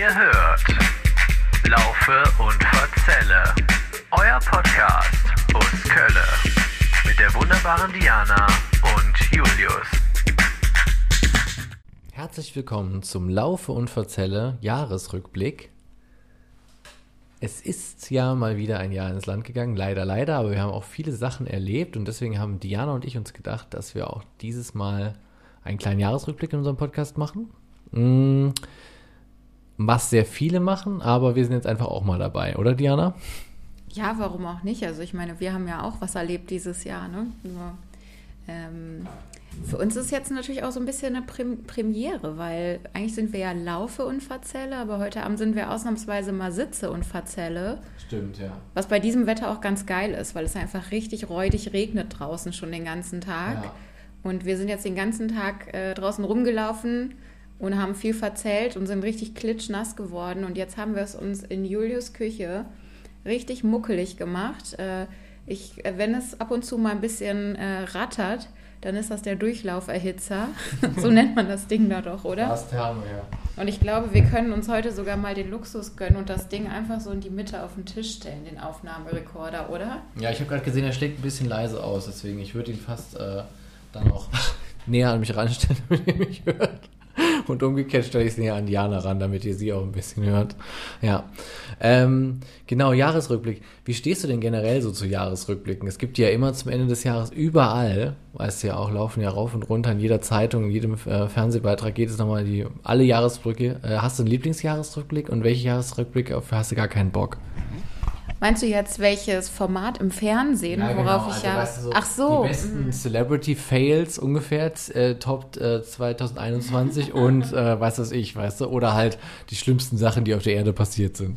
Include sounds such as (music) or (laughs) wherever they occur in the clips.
Ihr hört Laufe und Verzelle, euer Podcast aus Kölle mit der wunderbaren Diana und Julius. Herzlich willkommen zum Laufe und Verzelle Jahresrückblick. Es ist ja mal wieder ein Jahr ins Land gegangen, leider, leider, aber wir haben auch viele Sachen erlebt und deswegen haben Diana und ich uns gedacht, dass wir auch dieses Mal einen kleinen Jahresrückblick in unserem Podcast machen. Mm, was sehr viele machen, aber wir sind jetzt einfach auch mal dabei, oder Diana? Ja, warum auch nicht? Also ich meine, wir haben ja auch was erlebt dieses Jahr. Ne? Nur, ähm, für uns ist jetzt natürlich auch so ein bisschen eine Prem Premiere, weil eigentlich sind wir ja Laufe und Verzelle, aber heute Abend sind wir ausnahmsweise mal Sitze und Verzelle. Stimmt, ja. Was bei diesem Wetter auch ganz geil ist, weil es einfach richtig räudig regnet draußen schon den ganzen Tag. Ja. Und wir sind jetzt den ganzen Tag äh, draußen rumgelaufen und haben viel verzählt und sind richtig klitschnass geworden. Und jetzt haben wir es uns in Julius Küche richtig muckelig gemacht. Äh, ich, äh, wenn es ab und zu mal ein bisschen äh, rattert, dann ist das der Durchlauferhitzer. (laughs) so nennt man das Ding da doch, oder? Das Thermo, ja. Und ich glaube, wir können uns heute sogar mal den Luxus gönnen und das Ding einfach so in die Mitte auf den Tisch stellen, den Aufnahmerekorder, oder? Ja, ich habe gerade gesehen, er schlägt ein bisschen leise aus, deswegen ich würde ihn fast äh, dann auch (laughs) näher an mich ranstellen, (laughs) damit ihr mich hört. Und umgekehrt stelle ich es näher an Diana ran, damit ihr sie auch ein bisschen hört. Ja. Ähm, genau, Jahresrückblick. Wie stehst du denn generell so zu Jahresrückblicken? Es gibt ja immer zum Ende des Jahres überall, weißt du ja auch, laufen ja rauf und runter in jeder Zeitung, in jedem äh, Fernsehbeitrag geht es nochmal die alle Jahresrückblicke. Äh, hast du einen Lieblingsjahresrückblick und welche Jahresrückblick auf hast du gar keinen Bock? Meinst du jetzt welches Format im Fernsehen, Ja, worauf genau. ich Also, ja. weißt du, so Ach so. Die besten Celebrity Fails ungefähr, äh, Top äh, 2021 und äh, was weiß ich, weißt du? Oder halt die schlimmsten Sachen, die auf der Erde passiert sind.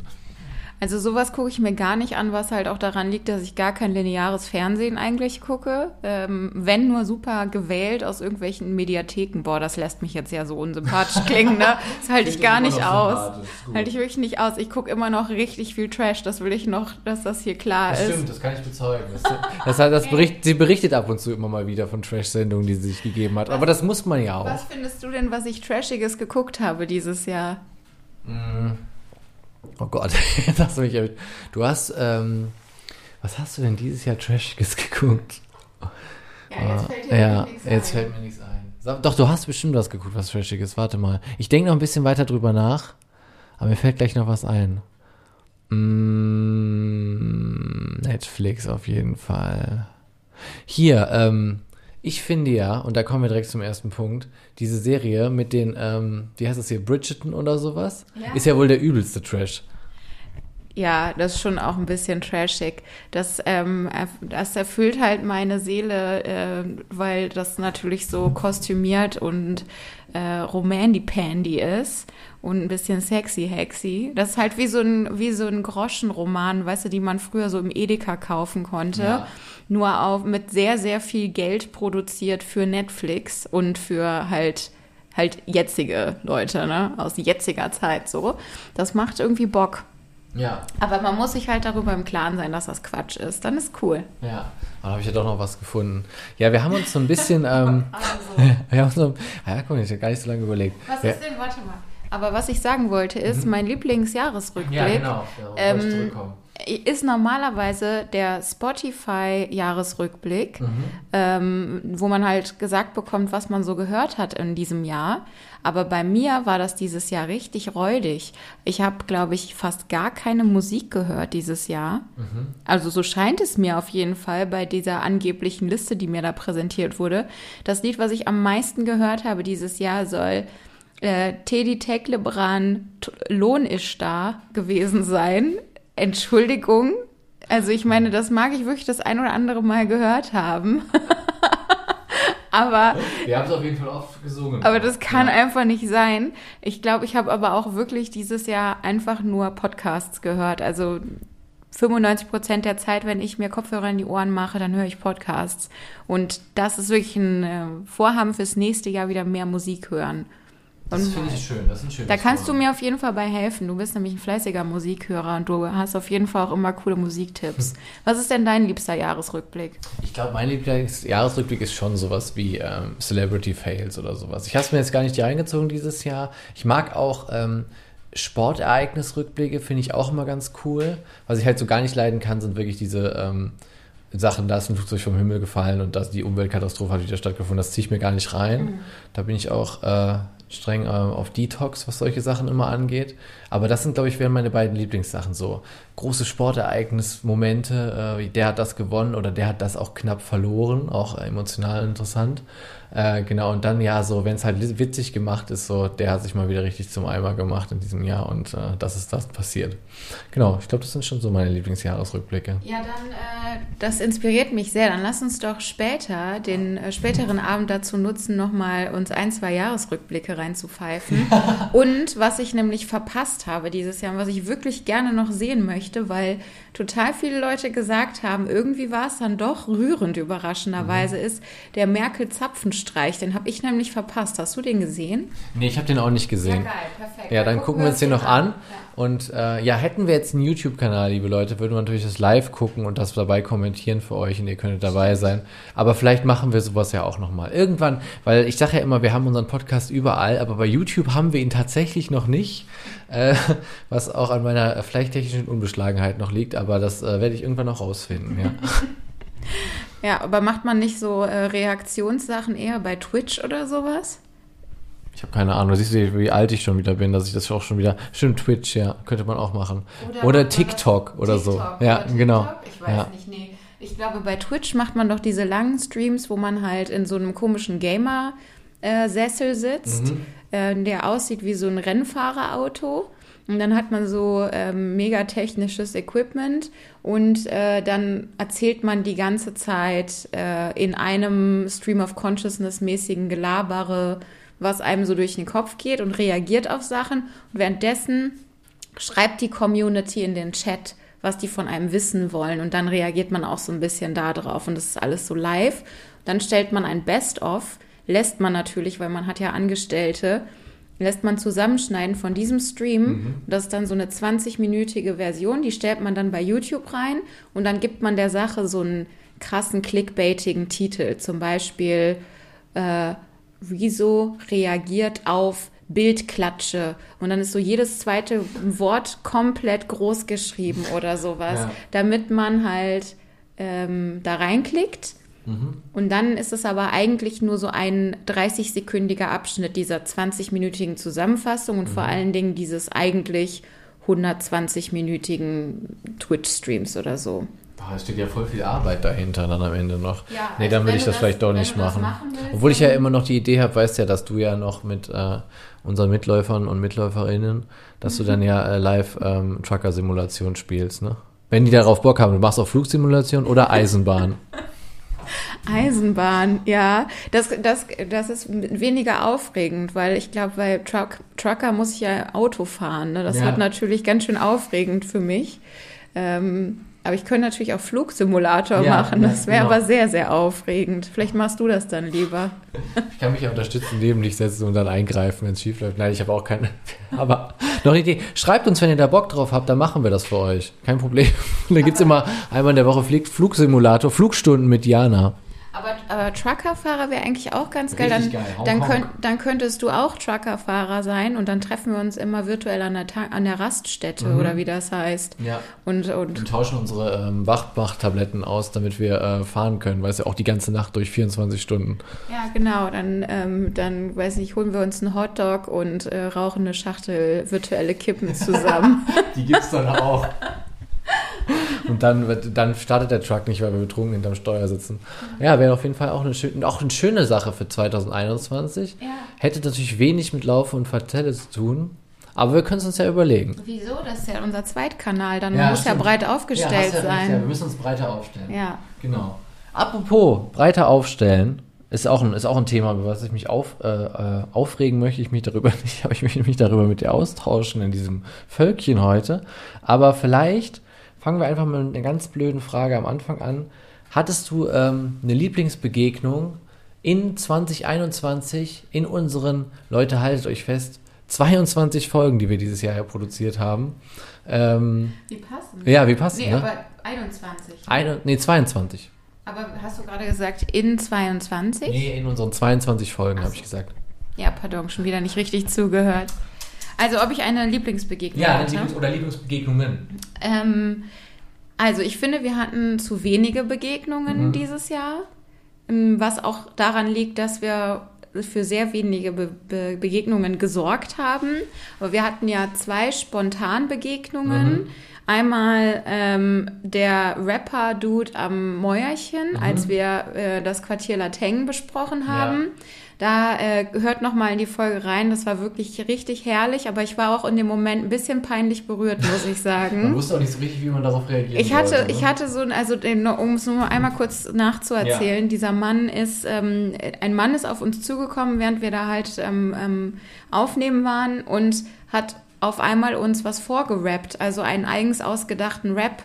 Also sowas gucke ich mir gar nicht an, was halt auch daran liegt, dass ich gar kein lineares Fernsehen eigentlich gucke. Ähm, wenn nur super gewählt aus irgendwelchen Mediatheken. Boah, das lässt mich jetzt ja so unsympathisch (laughs) klingen, ne? Das halte ich gar nicht aus. Halte ich wirklich nicht aus. Ich gucke immer noch richtig viel Trash. Das will ich noch, dass das hier klar Das ist. stimmt, das kann ich bezeugen. Das, (laughs) das, hat- das bericht, sie berichtet ab und zu immer mal wieder von Trash-Sendungen, die sie sich gegeben hat. Aber das muss man ja auch. Was findest du denn, was ich Trashiges geguckt habe dieses Jahr? Oh Gott, (laughs) jetzt hast du mich erwischt. Du hast, ähm, was hast du denn dieses Jahr Trashiges (laughs) geguckt? Ja, Ja, jetzt fällt mir nichts ein. Doch, du hast bestimmt was geguckt, was Trashiges. Warte mal. Ich denke noch ein bisschen weiter drüber nach, aber mir fällt gleich noch was ein. Mm, Netflix auf jeden Fall. Hier, ähm, ich finde ja, und da kommen wir direkt zum ersten Punkt, diese Serie mit den, ähm, wie heißt das hier, Bridgerton oder sowas, Ja. ist ja wohl der übelste Trash. Ja, das ist schon auch ein bisschen trashig. Das, ähm, das erfüllt halt meine Seele, äh, weil das natürlich so kostümiert und äh, romandy-pandy ist und ein bisschen sexy-hexy. Das ist halt wie so ein, wie so ein Groschenroman, weißt du, die man früher so im Edeka kaufen konnte. Ja. Nur auch mit sehr, sehr viel Geld produziert für Netflix und für halt halt jetzige Leute, ne, aus jetziger Zeit so. Das macht irgendwie Bock. Ja. Aber man muss sich halt darüber im Klaren sein, dass das Quatsch ist. Dann ist cool. Ja, da habe ich ja doch noch was gefunden. Ja, wir haben uns so ein bisschen, (laughs) ähm, (laughs) wir haben so, ja, guck mal, ich habe gar nicht so lange überlegt. Was ja, ist denn, warte mal. Aber was ich sagen wollte, ist, mein Lieblingsjahresrückblick Mhm. ja, genau. Ja, ähm, wollte ich zurückkommen. Ist normalerweise der Spotify-Jahresrückblick, Mhm. ähm, wo man halt gesagt bekommt, was man so gehört hat in diesem Jahr. Aber bei mir war das dieses Jahr richtig räudig. Ich habe, glaube ich, fast gar keine Musik gehört dieses Jahr. Mhm. Also so scheint es mir auf jeden Fall bei dieser angeblichen Liste, die mir da präsentiert wurde. Das Lied, was ich am meisten gehört habe dieses Jahr, soll äh, Teddy Teklebran Lohn ist da gewesen sein. Entschuldigung. Also ich meine, das mag ich wirklich das ein oder andere Mal gehört haben. (laughs) aber Wir haben es auf jeden Fall oft gesungen. aber das kann ja. einfach nicht sein. Ich glaube, ich habe aber auch wirklich dieses Jahr einfach nur Podcasts gehört. Also 95 Prozent der Zeit, wenn ich mir Kopfhörer in die Ohren mache, dann höre ich Podcasts. Und das ist wirklich ein äh, Vorhaben fürs nächste Jahr wieder mehr Musik hören. Das finde ich schön. Das ist ein schönes da kannst du Vorhaben. mir auf jeden Fall bei helfen. Du bist nämlich ein fleißiger Musikhörer und du hast auf jeden Fall auch immer coole Musiktipps. Was ist denn dein liebster Jahresrückblick? Ich glaube, mein Lieblingsjahresrückblick ist schon sowas wie ähm, Celebrity Fails oder sowas. Ich habe es mir jetzt gar nicht hier reingezogen dieses Jahr. Ich mag auch ähm, Sportereignisrückblicke finde ich auch immer ganz cool. Was ich halt so gar nicht leiden kann, sind wirklich diese ähm, Sachen, da ist ein Flugzeug vom Himmel gefallen und das, die Umweltkatastrophe hat wieder stattgefunden. Das ziehe ich mir gar nicht rein. Mhm. Da bin ich auch äh, streng äh, auf Detox, was solche Sachen immer angeht. Aber das sind, glaube ich, wären meine beiden Lieblingssachen so. Große Sportereignismomente, äh, der hat das gewonnen oder der hat das auch knapp verloren, auch emotional interessant. Äh, genau, und dann ja, so, wenn es halt witzig gemacht ist, so, der hat sich mal wieder richtig zum Eimer gemacht in diesem Jahr und äh, das ist das passiert. Genau, ich glaube, das sind schon so meine Lieblingsjahresrückblicke. Ja, dann, äh, das inspiriert mich sehr. Dann lass uns doch später, den äh, späteren Abend dazu nutzen, nochmal uns ein, zwei Jahresrückblicke reinzupfeifen. (laughs) und was ich nämlich verpasst habe dieses Jahr und was ich wirklich gerne noch sehen möchte, weil total viele Leute gesagt haben, irgendwie war es dann doch rührend überraschenderweise, mhm. ist der Merkel-Zapfenstreich. Den habe ich nämlich verpasst. Hast du den gesehen? Nee, ich habe den auch nicht gesehen. Ja, geil, perfekt. Ja, dann, dann gucken wir uns den noch an. an. Ja. Und äh, ja, hätten wir jetzt einen YouTube-Kanal, liebe Leute, würden wir natürlich das live gucken und das dabei kommentieren für euch und ihr könntet dabei sein. Aber vielleicht machen wir sowas ja auch nochmal. Irgendwann, weil ich sage ja immer, wir haben unseren Podcast überall, aber bei YouTube haben wir ihn tatsächlich noch nicht, äh, (laughs) was auch an meiner vielleicht technischen Unbeschlagenheit noch liegt, aber das äh, werde ich irgendwann noch rausfinden, ja. (laughs) ja, aber macht man nicht so äh, Reaktionssachen eher bei Twitch oder sowas? Ich habe keine Ahnung. Siehst du, wie alt ich schon wieder bin, dass ich das auch schon wieder. Stimmt, Twitch, ja, könnte man auch machen. Oder, oder TikTok oder, so. TikTok ja, oder genau. Ich weiß ja. nicht, nee. Ich glaube, bei Twitch macht man doch diese langen Streams, wo man halt in so einem komischen Gamer-Sessel sitzt, mhm. äh, der aussieht wie so ein Rennfahrerauto. Und dann hat man so ähm, mega technisches Equipment und äh, dann erzählt man die ganze Zeit äh, in einem Stream of Consciousness mäßigen Gelabere was einem so durch den Kopf geht und reagiert auf Sachen. Und währenddessen schreibt die Community in den Chat, was die von einem wissen wollen. Und dann reagiert man auch so ein bisschen darauf. Und das ist alles so live. Dann stellt man ein Best-of, lässt man natürlich, weil man hat ja Angestellte, lässt man zusammenschneiden von diesem Stream. Mhm. Das ist dann so eine 20-minütige Version, die stellt man dann bei YouTube rein und dann gibt man der Sache so einen krassen clickbaitigen Titel. Zum Beispiel äh, Rezo reagiert auf Bildklatsche und dann ist so jedes zweite Wort komplett groß geschrieben oder sowas, ja. damit man halt ähm, da reinklickt. Mhm. Und dann ist es aber eigentlich nur so ein 30-sekündiger Abschnitt dieser 20-minütigen Zusammenfassung und mhm. vor allen Dingen dieses eigentlich 120-minütigen Twitch-Streams oder so. Boah, es steht ja voll viel Arbeit dahinter dann am Ende noch. Ja, nee, dann will ich das, das vielleicht doch nicht machen. machen willst, Obwohl ich ja immer noch die Idee habe, weißt ja, dass du ja noch mit äh, unseren Mitläufern und Mitläuferinnen, dass mhm. du dann ja äh, live ähm, Trucker-Simulation spielst, ne? Wenn die darauf Bock haben, du machst auch Flugsimulation oder Eisenbahn. (laughs) Eisenbahn, ja. Das, das, das ist weniger aufregend, weil ich glaube, bei Truck, Trucker muss ich ja Auto fahren. Ne? Das ja. wird natürlich ganz schön aufregend für mich. Ähm, aber ich könnte natürlich auch Flugsimulator ja, machen. Das wäre genau. aber sehr, sehr aufregend. Vielleicht machst du das dann lieber. Ich kann mich ja unterstützen, neben dich setzen und dann eingreifen, wenn es schief läuft. Nein, ich habe auch keine. (laughs) Aber noch eine Idee. Schreibt uns, wenn ihr da Bock drauf habt, dann machen wir das für euch. Kein Problem. (laughs) da gibt es immer einmal in der Woche Flugsimulator, Flugstunden mit Jana. Aber, aber Truckerfahrer wäre eigentlich auch ganz geil. Dann, geil. Dann. Könnt, dann könntest du auch Truckerfahrer sein und dann treffen wir uns immer virtuell an der, an der Raststätte mhm. oder wie das heißt. Ja. Und, und wir tauschen unsere ähm, Wachmachtabletten aus, damit wir äh, fahren können, weil es ja auch die ganze Nacht durch 24 Stunden. Ja, genau. Dann, ähm, dann weiß ich, holen wir uns einen Hotdog und äh, rauchen eine Schachtel virtuelle Kippen zusammen. (laughs) die gibt es dann auch. Und dann, dann startet der Truck nicht, weil wir betrunken hinterm Steuer sitzen. Ja, wäre auf jeden Fall auch eine, schön, auch eine schöne Sache für 2021. Ja. Hätte natürlich wenig mit Laufe und Vertelle zu tun. Aber wir können es uns ja überlegen. Wieso? Das ist ja unser Zweitkanal. Dann ja, muss stimmt. ja breit aufgestellt ja, sein. Ja, wir müssen uns breiter aufstellen. Ja. Genau. Apropos breiter aufstellen, ist auch ein, ist auch ein Thema, über was ich mich auf, äh, äh aufregen möchte. Ich mich darüber nicht, aber (laughs) ich möchte mich darüber mit dir austauschen in diesem Völkchen heute. Aber vielleicht Fangen wir einfach mit einer ganz blöden Frage am Anfang an. Hattest du ähm, eine Lieblingsbegegnung in 2021 in unseren, Leute, haltet euch fest, 22 Folgen, die wir dieses Jahr ja produziert haben? Ähm, wie passen? Ja, wie passen? Nee, ne? aber 21. Eine, nee, 22. Aber hast du gerade gesagt in 22? Nee, in unseren 22 Folgen, habe ich gesagt. Ja, pardon, schon wieder nicht richtig zugehört. Also ob ich eine Lieblingsbegegnung Ja, hatte? Lieblings oder Lieblingsbegegnungen. Ähm, also ich finde, wir hatten zu wenige Begegnungen Mhm. dieses Jahr, ähm, was auch daran liegt, dass wir für sehr wenige Be Be Begegnungen gesorgt haben. Aber wir hatten ja zwei Spontanbegegnungen. Mhm. Einmal ähm, der Rapper-Dude am Mäuerchen, als wir äh, das Quartier Lateng besprochen Mhm. Ja. Da äh, hört noch mal in die Folge rein. Das war wirklich richtig herrlich, aber ich war auch in dem Moment ein bisschen peinlich berührt, muss ich sagen. Man wusste auch nicht so richtig, wie man darauf reagiert. Ich hatte, ich hatte so, ein- also um es nur mal einmal kurz nachzuerzählen, dieser Mann ist, ähm, ein Mann ist auf uns zugekommen, während wir da halt ähm, ähm, aufnehmen waren und hat auf einmal uns was vorgerappt, also einen eigens ausgedachten Rap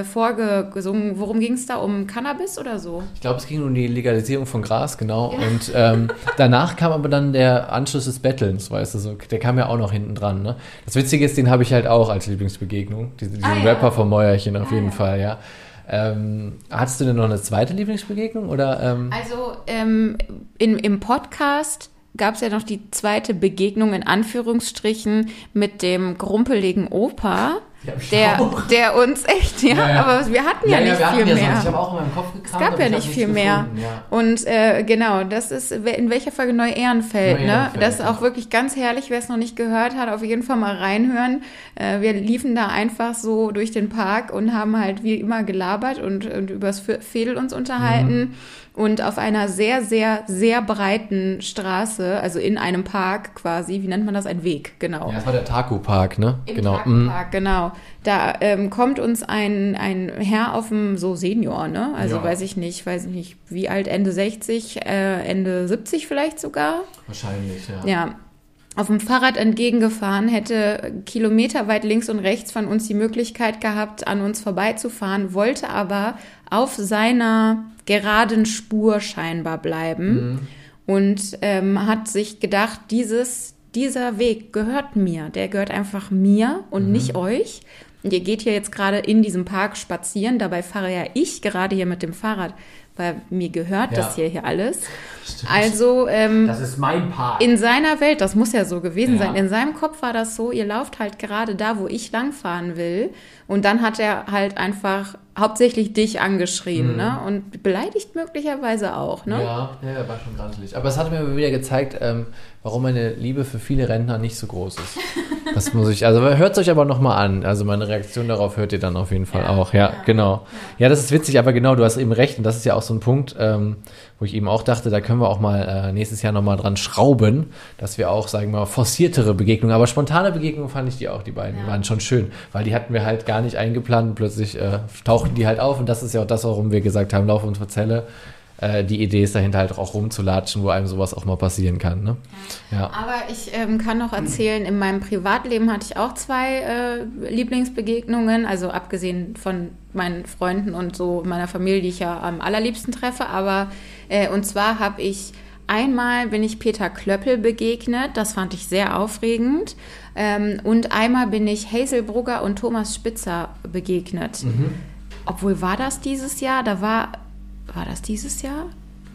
äh, vorgesungen. Worum ging es da? Um Cannabis oder so? Ich glaube, es ging um die Legalisierung von Gras, genau. Und ähm, (laughs) danach kam aber dann der Anschluss des Bettelns, weißt du, so, der kam ja auch noch hinten dran. Ne? Das Witzige ist, den habe ich halt auch als Lieblingsbegegnung. Diesen, diesen Ah, ja. Rapper vom Mäuerchen auf Ah, jeden ja. Fall, ja. Ähm, hattest du denn noch eine zweite Lieblingsbegegnung? Oder, ähm, Also ähm, in, im Podcast gab es ja noch die zweite Begegnung in Anführungsstrichen mit dem grumpeligen Opa. Der, der uns echt, ja, Ja, ja. aber wir hatten ja, nicht wir hatten viel ja mehr. Ich habe auch in meinem Kopf gekramt. Es gab ja nicht viel mehr. Ja. Und äh, genau, das ist in welcher Folge Neu-Ehrenfeld, ne? Neu-Ehrenfeld, Das ist ja. auch wirklich ganz herrlich, wer es noch nicht gehört hat, auf jeden Fall mal reinhören. Äh, wir liefen da einfach so durch den Park und haben halt wie immer gelabert und, und übers Fädel uns unterhalten. Mhm. Und auf einer sehr, sehr, sehr breiten Straße, also in einem Park quasi, wie nennt man das? Ein Weg, genau. Ja, das war der Taku-Park, ne? Im genau. Parkpark, genau. Da ähm, kommt uns ein, ein Herr auf dem, so Senior, ne? Also Ja. weiß ich nicht, weiß ich nicht, wie alt, Ende 60, äh, Ende 70 vielleicht sogar. Wahrscheinlich, ja. Ja. Auf dem Fahrrad entgegengefahren, hätte kilometerweit links und rechts von uns die Möglichkeit gehabt, an uns vorbeizufahren, wollte aber auf seiner geraden Spur scheinbar bleiben und ähm, hat sich gedacht, dieses, dieser Weg gehört mir. Der gehört einfach mir und Mhm. nicht euch. Und ihr geht hier jetzt gerade in diesem Park spazieren. Dabei fahre ja ich gerade hier mit dem Fahrrad, weil mir gehört Ja. das hier, hier alles. Stimmt. Also ähm, Das ist mein Park. in seiner Welt, das muss ja so gewesen Ja. sein, in seinem Kopf war das so, ihr lauft halt gerade da, wo ich langfahren will. Und dann hat er halt einfach hauptsächlich dich angeschrien, ne? Und beleidigt möglicherweise auch, ne? Mhm. Ja, ja, war schon grantelig. Aber es hat mir wieder gezeigt, ähm, warum meine Liebe für viele Rentner nicht so groß ist. (laughs) Das muss ich, also hört es euch aber nochmal an. Also meine Reaktion darauf hört ihr dann auf jeden Fall Ja, auch. Ja, ja. genau. Ja, das ist witzig, aber genau, du hast eben recht. Und das ist ja auch so ein Punkt, ähm, wo ich eben auch dachte, da können wir auch mal äh, nächstes Jahr nochmal dran schrauben, dass wir auch, sagen wir mal, forciertere Begegnungen, aber spontane Begegnungen fand ich die auch, die beiden, Ja. waren schon schön, weil die hatten wir halt gar nicht eingeplant plötzlich äh, tauchten die halt auf und das ist ja auch das, warum wir gesagt haben, Lauf und Verzelle. Äh, die Idee ist dahinter halt auch rumzulatschen, wo einem sowas auch mal passieren kann. Ne? Ja. Aber ich ähm, kann noch erzählen, in meinem Privatleben hatte ich auch zwei äh, Lieblingsbegegnungen, also abgesehen von meinen Freunden und so meiner Familie, die ich ja am allerliebsten treffe. Aber äh, und zwar habe ich einmal bin ich Peter Klöppel begegnet, das fand ich sehr aufregend. Ähm, und einmal bin ich Hazel Brugger und Thomas Spitzer begegnet. Obwohl war das dieses Jahr? Da war war das dieses Jahr?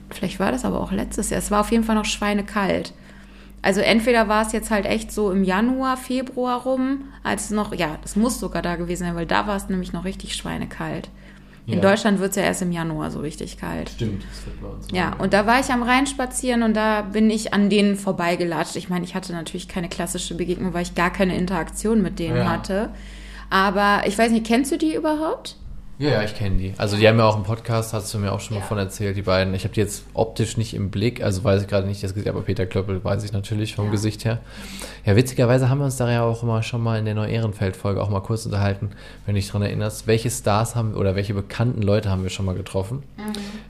Vielleicht war das aber auch letztes Jahr. Es war auf jeden Fall noch schweinekalt. Also entweder war es jetzt halt echt so im Januar, Februar rum, als es noch, ja, das muss sogar da gewesen sein, weil da war es nämlich noch richtig schweinekalt. In Ja. Deutschland wird es ja erst im Januar so richtig kalt. Stimmt, das wird bei uns. Ja, und da war ich am Rhein spazieren und da bin ich an denen vorbeigelatscht. Ich meine, ich hatte natürlich keine klassische Begegnung, weil ich gar keine Interaktion mit denen Ja. hatte. Aber ich weiß nicht, kennst du die überhaupt? Ja, ja, ich kenne die. Also die haben ja auch einen Podcast, hast du mir auch schon mal Ja. von erzählt, die beiden. Ich habe die jetzt optisch nicht im Blick, also weiß ich gerade nicht das Gesicht, aber Peter Klöppel weiß ich natürlich vom Ja. Gesicht her. Ja, witzigerweise haben wir uns da ja auch immer schon mal in der Neu-Ehrenfeld-Folge auch mal kurz unterhalten, wenn du dich dran erinnerst, welche Stars haben oder welche bekannten Leute haben wir schon mal getroffen.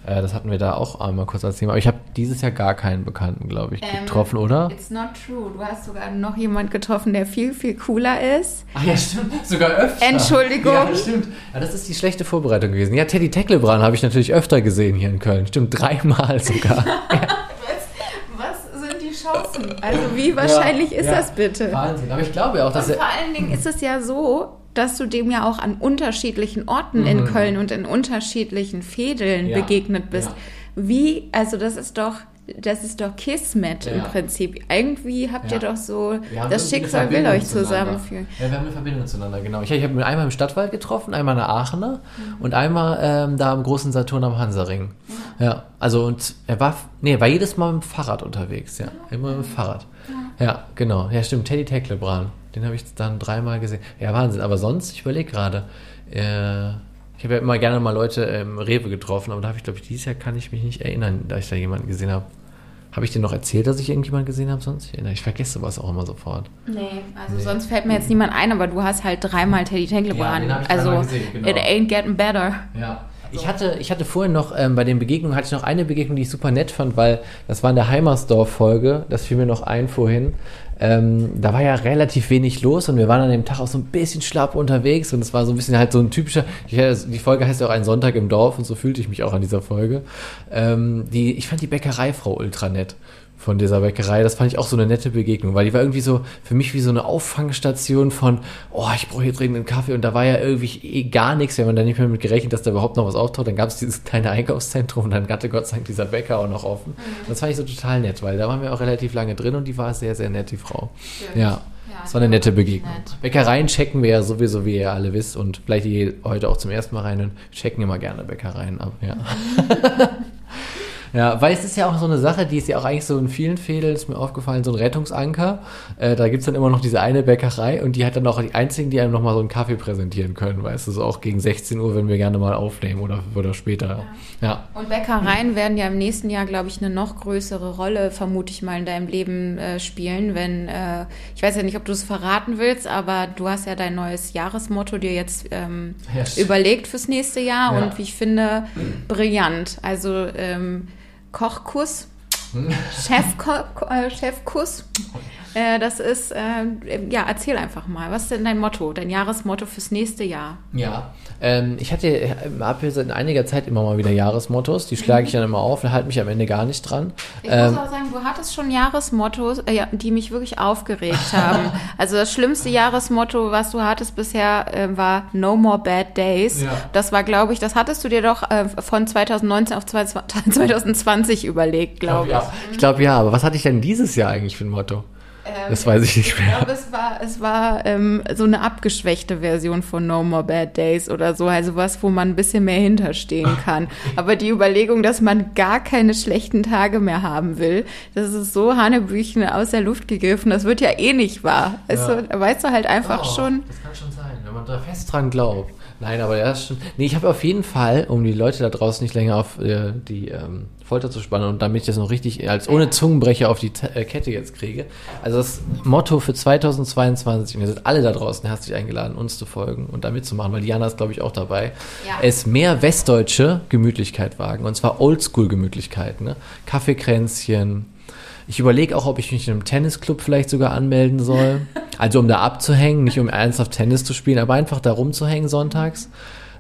Äh, das hatten wir da auch einmal kurz als Thema. Aber ich habe dieses Jahr gar keinen Bekannten, glaube ich, Ähm, getroffen, oder? It's not true. Du hast sogar noch jemand getroffen, der viel, viel cooler ist. Ach ja, stimmt. Sogar öfter. Entschuldigung. Ja, stimmt. Ja, das ist die schlechte Vorbereitung gewesen. Ja, Teddy Tecklebrand habe ich natürlich öfter gesehen hier in Köln. Stimmt, dreimal sogar. (laughs) Was sind die Chancen? Also wie wahrscheinlich Ja, ist ja. das bitte? Wahnsinn. Aber ich glaube auch, dass Und vor allen Dingen ist es ja so, dass du dem ja auch an unterschiedlichen Orten in Köln und in unterschiedlichen Fädeln Mhm. Ja, begegnet bist. ja. Wie, also das ist doch das ist doch Kismet im Ja. Prinzip. Irgendwie habt ihr Ja. doch so, das Schicksal will euch zusammenführen. Ja, wir haben eine Verbindung zueinander, genau. Ich, ich habe ihn einmal im Stadtwald getroffen, einmal in der Aachener Mhm. und einmal ähm, da am großen Saturn am Hansaring. Ja. also und er war, nee, er war jedes Mal mit dem Fahrrad unterwegs, ja. Immer mit dem Fahrrad. Ja, genau. Ja, stimmt. Teddy Tecklebran. Den habe ich dann dreimal gesehen. Ja, Wahnsinn. Aber sonst, ich überlege gerade, äh, ich habe ja immer gerne mal Leute im Rewe getroffen, aber da habe ich, glaube ich, dieses Jahr kann ich mich nicht erinnern, da ich da jemanden gesehen habe. Habe ich dir noch erzählt, dass ich irgendjemanden gesehen habe sonst? Ich, vergesse sowas auch immer sofort. Nee, also Nee. sonst fällt mir jetzt niemand ein, aber du hast halt dreimal Teddy Ja, Tenklebrand. ich also, gesehen, genau. it ain't getting better. Ja. Ich hatte, ich hatte vorhin noch, ähm, bei den Begegnungen hatte ich noch eine Begegnung, die ich super nett fand, weil das war in der Heimersdorf-Folge, das fiel mir noch ein vorhin. Ähm, da war ja relativ wenig los und wir waren an dem Tag auch so ein bisschen schlapp unterwegs und es war so ein bisschen halt so ein typischer, die Folge heißt ja auch ein Sonntag im Dorf und so fühlte ich mich auch an dieser Folge. Ähm, die, ich fand die Bäckereifrau ultra nett von dieser Bäckerei. Das fand ich auch so eine nette Begegnung, weil die war irgendwie so für mich wie so eine Auffangstation von, oh, ich brauche hier dringend einen Kaffee und da war ja irgendwie eh gar nichts, wenn man da nicht mehr mit gerechnet, dass da überhaupt noch was auftaucht. Dann gab es dieses kleine Einkaufszentrum und dann hatte Gott sei Dank dieser Bäcker auch noch offen. Und das fand ich so total nett, weil da waren wir auch relativ lange drin und die war sehr, sehr nett, die Frau. Ja. Das war eine nette Begegnung. nett. Bäckereien checken wir ja sowieso, wie ihr alle wisst, und vielleicht die heute auch zum ersten Mal rein und checken immer gerne Bäckereien ab, ja. (laughs) Ja, weil es ist ja auch so eine Sache, die ist ja auch eigentlich so in vielen Fädeln, ist mir aufgefallen, so ein Rettungsanker. Äh, da gibt's dann immer noch diese eine Bäckerei und die hat dann auch die einzigen, die einem nochmal so einen Kaffee präsentieren können, weißt du, so auch gegen 16 Uhr, wenn wir gerne mal aufnehmen oder, oder später. Ja. Und Bäckereien werden ja im nächsten Jahr, glaube ich, eine noch größere Rolle, vermute ich mal, in deinem Leben äh, spielen. Wenn, äh, ich weiß ja nicht, ob du es verraten willst, aber du hast ja dein neues Jahresmotto dir jetzt ähm, Ja, stimmt. überlegt fürs nächste Jahr Ja. und wie ich finde, brillant. Also ähm, Kochkuss, Chefko äh, Chefkuss. (laughs) Äh, das ist, äh, ja, erzähl einfach mal. Was ist denn dein Motto, dein Jahresmotto fürs nächste Jahr? Ja, ähm, ich hatte, habe hier seit einiger Zeit immer mal wieder Jahresmottos, die schlage ich dann immer auf und halte mich am Ende gar nicht dran. Ich Ähm, muss auch sagen, du hattest schon Jahresmottos, äh, die mich wirklich aufgeregt haben. (laughs) Also das schlimmste Jahresmotto, was du hattest bisher, äh, war No More Bad Days. Ja. Das war, glaube ich, das hattest du dir doch äh, von 2019 auf 2020 (laughs) überlegt, glaube ich. ja. Ich glaube ja, aber was hatte ich denn dieses Jahr eigentlich für ein Motto? Das weiß ich nicht Ich mehr. glaube, es war, es war ähm, so eine abgeschwächte Version von No More Bad Days oder so. Also was, wo man ein bisschen mehr hinterstehen (laughs) kann. Aber die Überlegung, dass man gar keine schlechten Tage mehr haben will, das ist so Hanebüchen aus der Luft gegriffen. Das wird ja eh nicht wahr. Weißt, Ja. weißt du halt einfach Oh, schon. Das kann schon sein, wenn man da fest dran glaubt. Nein, aber ja, stimmt. Nee, ich habe auf jeden Fall, um die Leute da draußen nicht länger auf äh, die ähm, Folter zu spannen und damit ich das noch richtig als ohne Zungenbrecher auf die T äh, Kette jetzt kriege. Also das Motto für 2022, und ihr seid alle da draußen herzlich eingeladen, uns zu folgen und da mitzumachen, weil Diana ist, glaube ich, auch dabei, Ja. ist mehr westdeutsche Gemütlichkeit wagen. Und zwar Oldschool-Gemütlichkeit. Ne? Kaffeekränzchen, ich überlege auch, ob ich mich in einem Tennisclub vielleicht sogar anmelden soll. (laughs) Also um da abzuhängen, nicht um ernsthaft Tennis zu spielen, aber einfach da rumzuhängen sonntags.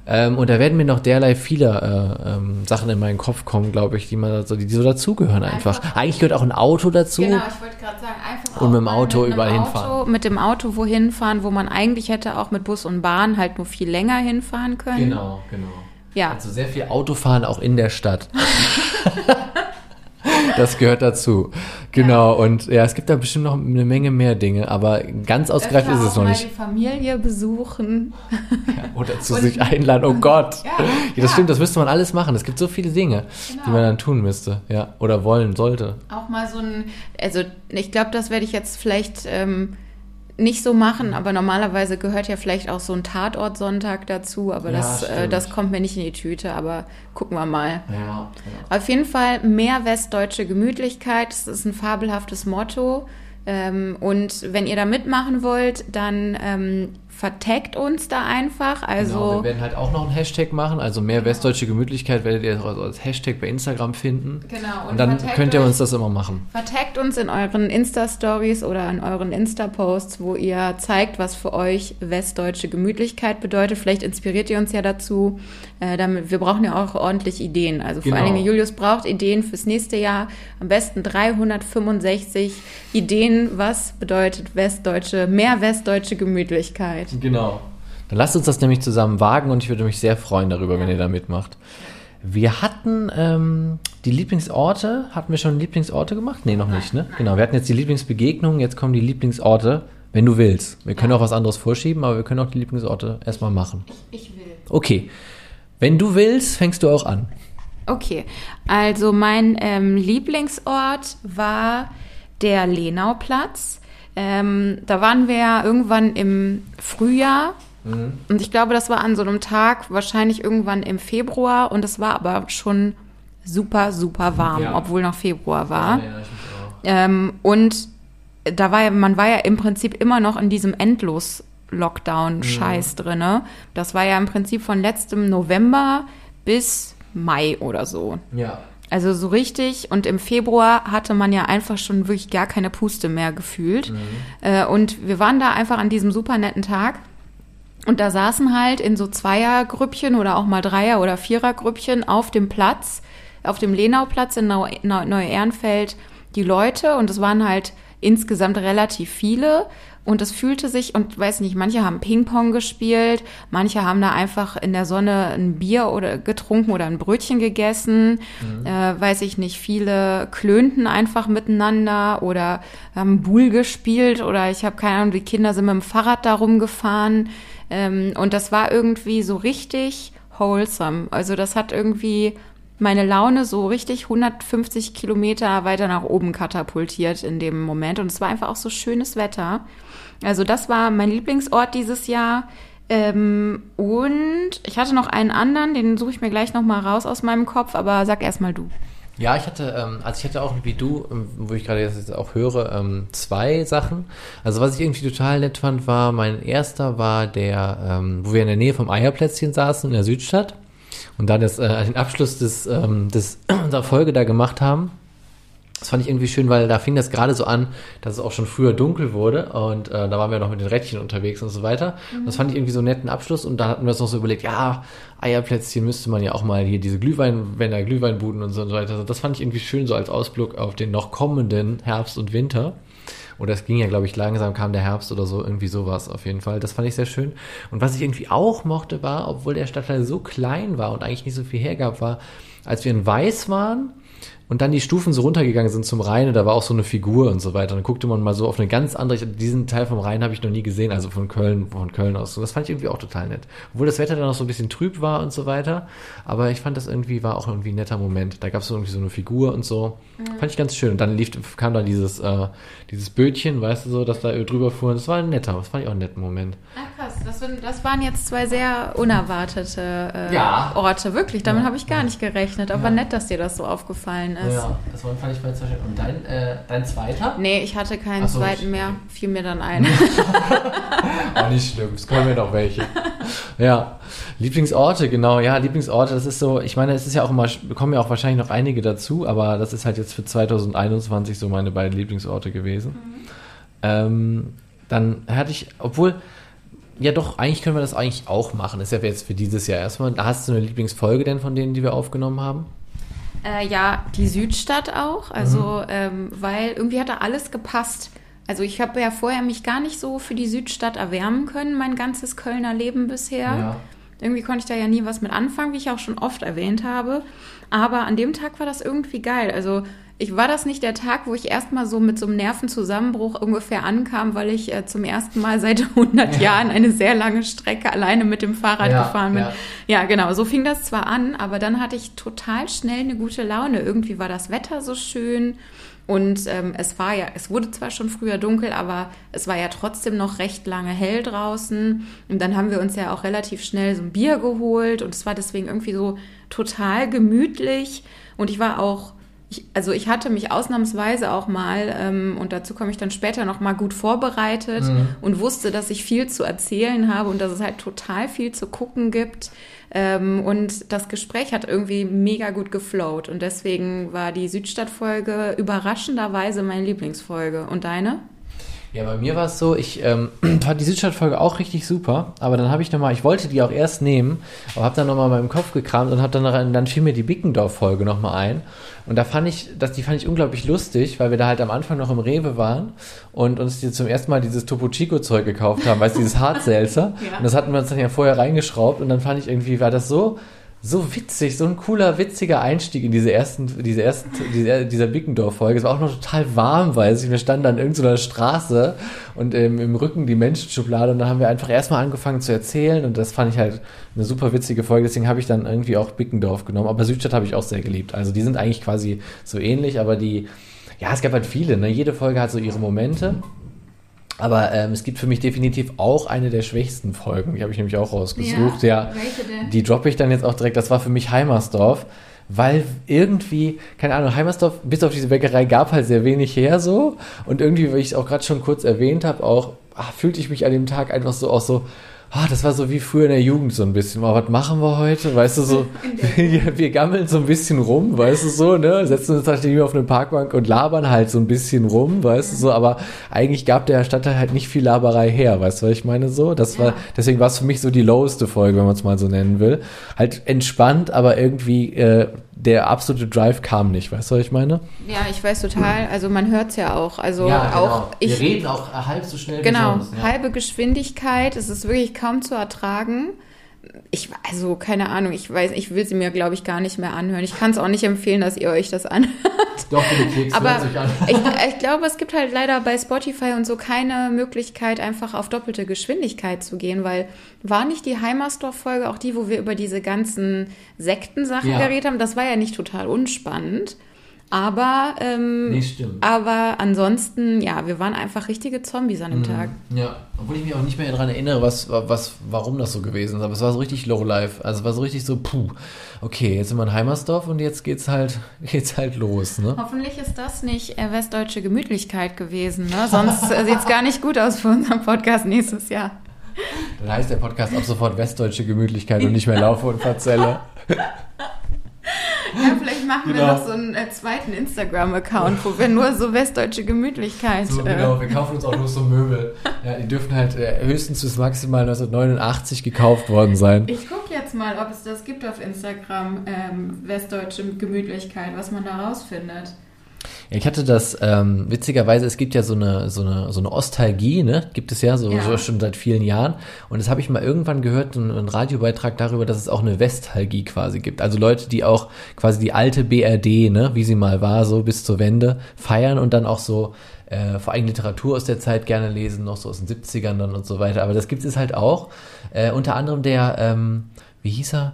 Ähm, und da werden mir noch derlei viele äh, ähm, Sachen in meinen Kopf kommen, glaube ich, die man so, die, so dazugehören einfach. Einfach- Eigentlich gehört auch ein Auto dazu. Genau, ich wollte gerade sagen, einfach Und mit dem Auto einem überall Auto, hinfahren. Mit dem Auto wohin fahren, wo man eigentlich hätte auch mit Bus und Bahn halt nur viel länger hinfahren können. Genau, genau. Ja. Also sehr viel Autofahren auch in der Stadt. (laughs) Das gehört dazu. Genau. Und ja, es gibt da bestimmt noch eine Menge mehr Dinge, aber ganz ausgereift ist es noch nicht. die Familie besuchen. Oder zu Und- sich einladen. Oh (laughs) Gott. Ja, Ja, das ja. stimmt, das müsste man alles machen. Es gibt so viele Dinge, die Genau. man dann tun müsste. Ja. Oder wollen sollte. Auch mal so ein, also ich glaube, das werde ich jetzt vielleicht ähm, nicht so machen, aber normalerweise gehört ja vielleicht auch so ein Tatort-Sonntag dazu, aber Ja, das, äh, das kommt mir nicht in die Tüte, aber gucken wir mal. Ja. Auf jeden Fall mehr westdeutsche Gemütlichkeit, das ist ein fabelhaftes Motto. Ähm, und wenn ihr da mitmachen wollt, dann ähm, vertaggt uns da einfach. Also genau, wir werden halt auch noch einen Hashtag machen. Also mehr westdeutsche Gemütlichkeit werdet ihr auch als Hashtag bei Instagram finden. Genau, und Und, dann könnt ihr euch- uns das immer machen. Vertagt uns in euren Insta-Stories oder in euren Insta-Posts, wo ihr zeigt, was für euch westdeutsche Gemütlichkeit bedeutet. Vielleicht inspiriert ihr uns ja dazu. Äh, damit, wir brauchen ja auch ordentlich Ideen. Also vor Genau. allen Dingen Julius braucht Ideen fürs nächste Jahr. Am besten 365 Ideen. Was bedeutet westdeutsche, mehr westdeutsche Gemütlichkeit? Genau. Dann lasst uns das nämlich zusammen wagen und ich würde mich sehr freuen darüber, wenn ihr da mitmacht. Wir hatten ähm, die Lieblingsorte. Hatten wir schon Lieblingsorte gemacht? Nee, noch nicht, ne? Genau, wir hatten jetzt die Lieblingsbegegnungen, jetzt kommen die Lieblingsorte, wenn du willst. Wir können auch was anderes vorschieben, aber wir können auch die Lieblingsorte erstmal machen. Ich will. Okay. Wenn du willst, fängst du auch an. Okay, also mein ähm, Lieblingsort war der Lenauplatz. Ähm, da waren wir ja irgendwann im Frühjahr. Und ich glaube, das war an so einem Tag, wahrscheinlich irgendwann im Februar. Und es war aber schon super, super warm, Ja. obwohl noch Februar war. Ähm, und da war ja, man war ja im Prinzip immer noch in diesem Endlos-Lockdown-Scheiß drinne. Das war ja im Prinzip von letztem November bis Mai oder so. Ja. Also so richtig. Und im Februar hatte man ja einfach schon wirklich gar keine Puste mehr gefühlt. Äh, und wir waren da einfach an diesem super netten Tag. Und da saßen halt in so Zweiergrüppchen oder auch mal Dreier- oder Vierergrüppchen auf dem Platz, auf dem Lenauplatz in Neu Neu Neu-Ehrenfeld die Leute. Und es waren halt insgesamt relativ viele. Und es fühlte sich, und weiß nicht, manche haben Ping-Pong gespielt, manche haben da einfach in der Sonne ein Bier oder getrunken oder ein Brötchen gegessen, äh, weiß ich nicht, viele klönten einfach miteinander oder haben Bull gespielt oder ich habe keine Ahnung, die Kinder sind mit dem Fahrrad da rumgefahren. Ähm, und das war irgendwie so richtig wholesome. Also das hat irgendwie meine Laune so richtig 150 Kilometer weiter nach oben katapultiert in dem Moment. Und es war einfach auch so schönes Wetter. Also das war mein Lieblingsort dieses Jahr. Ähm, und ich hatte noch einen anderen, den suche ich mir gleich nochmal raus aus meinem Kopf, aber sag erst mal du. Ja, ich hatte, ähm, also ich hatte auch wie du, ähm, wo ich gerade jetzt auch höre, ähm, zwei Sachen. Also was ich irgendwie total nett fand, war, mein erster war der, wo wir in der Nähe vom Eierplätzchen saßen in der Südstadt und dann das, äh, den Abschluss des, des (clears throat) unserer Folge da gemacht haben. Das fand ich irgendwie schön, weil da fing das gerade so an, dass es auch schon früher dunkel wurde und äh, da waren wir noch mit den Rädchen unterwegs und so weiter. Und das fand ich irgendwie so einen netten Abschluss und da hatten wir uns noch so überlegt, ja, Eierplätzchen müsste man ja auch mal hier diese Glühweinwänner, Glühweinbuden und so weiter. Das fand ich irgendwie schön so als Ausblick auf den noch kommenden Herbst und Winter. Oder es ging ja, glaube ich, langsam kam der Herbst oder so, irgendwie sowas auf jeden Fall. Das fand ich sehr schön. Und was ich irgendwie auch mochte, war, obwohl der Stadtteil so klein war und eigentlich nicht so viel hergab, war, als wir in Weiß waren und dann die Stufen so runtergegangen sind zum Rhein und da war auch so eine Figur und so weiter. Dann guckte man mal so auf eine ganz andere, diesen Teil vom Rhein habe ich noch nie gesehen, also von Köln, von Köln aus. Und das fand ich irgendwie auch total nett. Obwohl das Wetter dann noch so ein bisschen trüb war und so weiter. Aber ich fand das irgendwie, war auch irgendwie ein netter Moment. Da gab es so irgendwie so eine Figur und so. Fand ich ganz schön. Und dann lief, kam da dieses, äh, dieses Bötchen, weißt du so, dass da drüber fuhr. Und das war ein netter, das fand ich auch einen netten Moment. Ah, krass. Das, sind- das waren jetzt zwei sehr unerwartete äh, Ja. Orte. Wirklich, damit Ja. habe ich gar nicht gerechnet. Aber Ja. nett, dass dir das so aufgefallen ist. das war, fand ich bei zwei. Und dein, äh, dein zweiter? Nee, ich hatte keinen so, zweiten mehr. Fiel mir dann ein. (laughs) (laughs) Auch nicht schlimm, es kommen ja noch welche. Ja, Lieblingsorte, genau, ja, Lieblingsorte, das ist so, ich meine, es ist ja auch immer, bekommen ja auch wahrscheinlich noch einige dazu, aber das ist halt jetzt für 2021 so meine beiden Lieblingsorte gewesen. Ähm, dann hatte ich, obwohl, ja doch, eigentlich können wir das eigentlich auch machen, das ist ja jetzt für dieses Jahr erstmal. Hast du eine Lieblingsfolge denn von denen, die wir aufgenommen haben? Äh, ja, die Südstadt auch. Also, Mhm. ähm, weil irgendwie hat da alles gepasst. Also ich habe ja vorher mich gar nicht so für die Südstadt erwärmen können, mein ganzes Kölner Leben bisher. Irgendwie konnte ich da ja nie was mit anfangen, wie ich auch schon oft erwähnt habe. Aber an dem Tag war das irgendwie geil. Also ich war das nicht der Tag, wo ich erstmal so mit so einem Nervenzusammenbruch ungefähr ankam, weil ich äh, zum ersten Mal seit (laughs) 100 Jahren eine sehr lange Strecke alleine mit dem Fahrrad Ja, gefahren bin. ja. Ja, genau, so fing das zwar an, aber dann hatte ich total schnell eine gute Laune. Irgendwie war das Wetter so schön und ähm, es war ja, es wurde zwar schon früher dunkel, aber es war ja trotzdem noch recht lange hell draußen. Und dann haben wir uns ja auch relativ schnell so ein Bier geholt und es war deswegen irgendwie so total gemütlich. Und ich war auch ich, also ich hatte mich ausnahmsweise auch mal, ähm, und dazu komme ich dann später noch mal gut vorbereitet und wusste, dass ich viel zu erzählen habe und dass es halt total viel zu gucken gibt. Ähm, und das Gespräch hat irgendwie mega gut geflowt. Und deswegen war die Südstadtfolge überraschenderweise meine Lieblingsfolge. Und deine? Ja, bei mir war es so, ich ähm, (clears throat) fand die Südstadtfolge auch richtig super, aber dann habe ich nochmal, ich wollte die auch erst nehmen, aber habe dann nochmal in meinem Kopf gekramt und habe dann, noch- dann fiel mir die Bickendorf-Folge nochmal ein. Und da fand ich, das, die fand ich unglaublich lustig, weil wir da halt am Anfang noch im Rewe waren und uns die zum ersten Mal dieses Topo Chico-Zeug gekauft haben, weißt du, dieses Hartselzer. (laughs) Ja. Und das hatten wir uns dann ja vorher reingeschraubt und dann fand ich irgendwie, war das so so witzig, so ein cooler, witziger Einstieg in diese ersten, diese ersten, diese, dieser Bickendorf-Folge. Es war auch noch total warm, weiß ich. Wir standen an irgendeiner Straße und ähm, im Rücken die Menschenschublade und da haben wir einfach erstmal angefangen zu erzählen und das fand ich halt eine super witzige Folge. Deswegen habe ich dann irgendwie auch Bickendorf genommen. Aber Südstadt habe ich auch sehr geliebt. Also die sind eigentlich quasi so ähnlich, aber die, ja, es gab halt viele. Ne? Jede Folge hat so ihre Momente. Aber ähm, es gibt für mich definitiv auch eine der schwächsten Folgen. Die habe ich nämlich auch rausgesucht. Ja, ja? Die droppe ich dann jetzt auch direkt. Das war für mich Heimersdorf. Weil irgendwie, keine Ahnung, Heimersdorf, bis auf diese Bäckerei, gab halt sehr wenig her so. Und irgendwie, wie ich es auch gerade schon kurz erwähnt habe, auch ach, fühlte ich mich an dem Tag einfach so auch so, ah, das war so wie früher in der Jugend so ein bisschen. Mal, was machen wir heute? Weißt du, so, (laughs) wir, (laughs) wir gammeln so ein bisschen rum, weißt du, so, ne? Setzen uns tatsächlich auf eine Parkbank und labern halt so ein bisschen rum, weißt du, so, aber eigentlich gab der Stadtteil halt nicht viel Laberei her, weißt du, was ich meine, so? Das war, deswegen war es für mich so die loweste Folge, wenn man es mal so nennen will. Halt entspannt, aber irgendwie, äh, der absolute Drive kam nicht, weißt du, was ich meine? Ja, ich weiß total. Also man hört es ja auch. Also ja, genau. auch ich, Wir reden auch halb so schnell genau, wie sonst. Genau, halbe Geschwindigkeit. Es ist wirklich kaum zu ertragen. Ich, also keine Ahnung, ich weiß, ich will sie mir, glaube ich, gar nicht mehr anhören. Ich kann es auch nicht empfehlen, dass ihr euch das anhört. Doch, du klickst, Aber sich an. ich, ich glaube, es gibt halt leider bei Spotify und so keine Möglichkeit, einfach auf doppelte Geschwindigkeit zu gehen, weil war nicht die Heimersdorf-Folge auch die, wo wir über diese ganzen Sektensachen ja. geredet haben? Das war ja nicht total unspannend. Aber, ähm, nee, stimmt. aber ansonsten, ja, wir waren einfach richtige Zombies an dem mhm. Tag. Ja, obwohl ich mich auch nicht mehr daran erinnere, was, was, warum das so gewesen ist. Aber es war so richtig Lowlife. Also es war so richtig so, puh, okay, jetzt sind wir in Heimersdorf und jetzt geht's halt, (laughs) geht's halt los. Ne? Hoffentlich ist das nicht äh, westdeutsche Gemütlichkeit gewesen. Ne? Sonst äh, sieht's gar nicht gut aus für unseren Podcast nächstes Jahr. Dann heißt der Podcast ab sofort westdeutsche Gemütlichkeit und nicht mehr (laughs) Laufe und Verzelle. (laughs) Machen genau. wir noch so einen äh, zweiten Instagram-Account, wo wir nur so westdeutsche Gemütlichkeit. So, äh, genau, wir kaufen uns auch nur so Möbel. Ja, die dürfen halt äh, höchstens bis maximal 1989 gekauft worden sein. Ich gucke jetzt mal, ob es das gibt auf Instagram, ähm, westdeutsche Gemütlichkeit, was man da rausfindet. Ich hatte das, ähm, witzigerweise, es gibt ja so eine, so eine, so eine Ostalgie, ne? Gibt es ja so, ja. so schon seit vielen Jahren. Und das habe ich mal irgendwann gehört, einen, einen Radiobeitrag darüber, dass es auch eine Westalgie quasi gibt. Also Leute, die auch quasi die alte BRD, ne, wie sie mal war, so bis zur Wende, feiern und dann auch so äh, vor allem Literatur aus der Zeit gerne lesen, noch so aus den 70ern dann und so weiter. Aber das gibt es halt auch. Äh, unter anderem der, ähm, wie hieß er?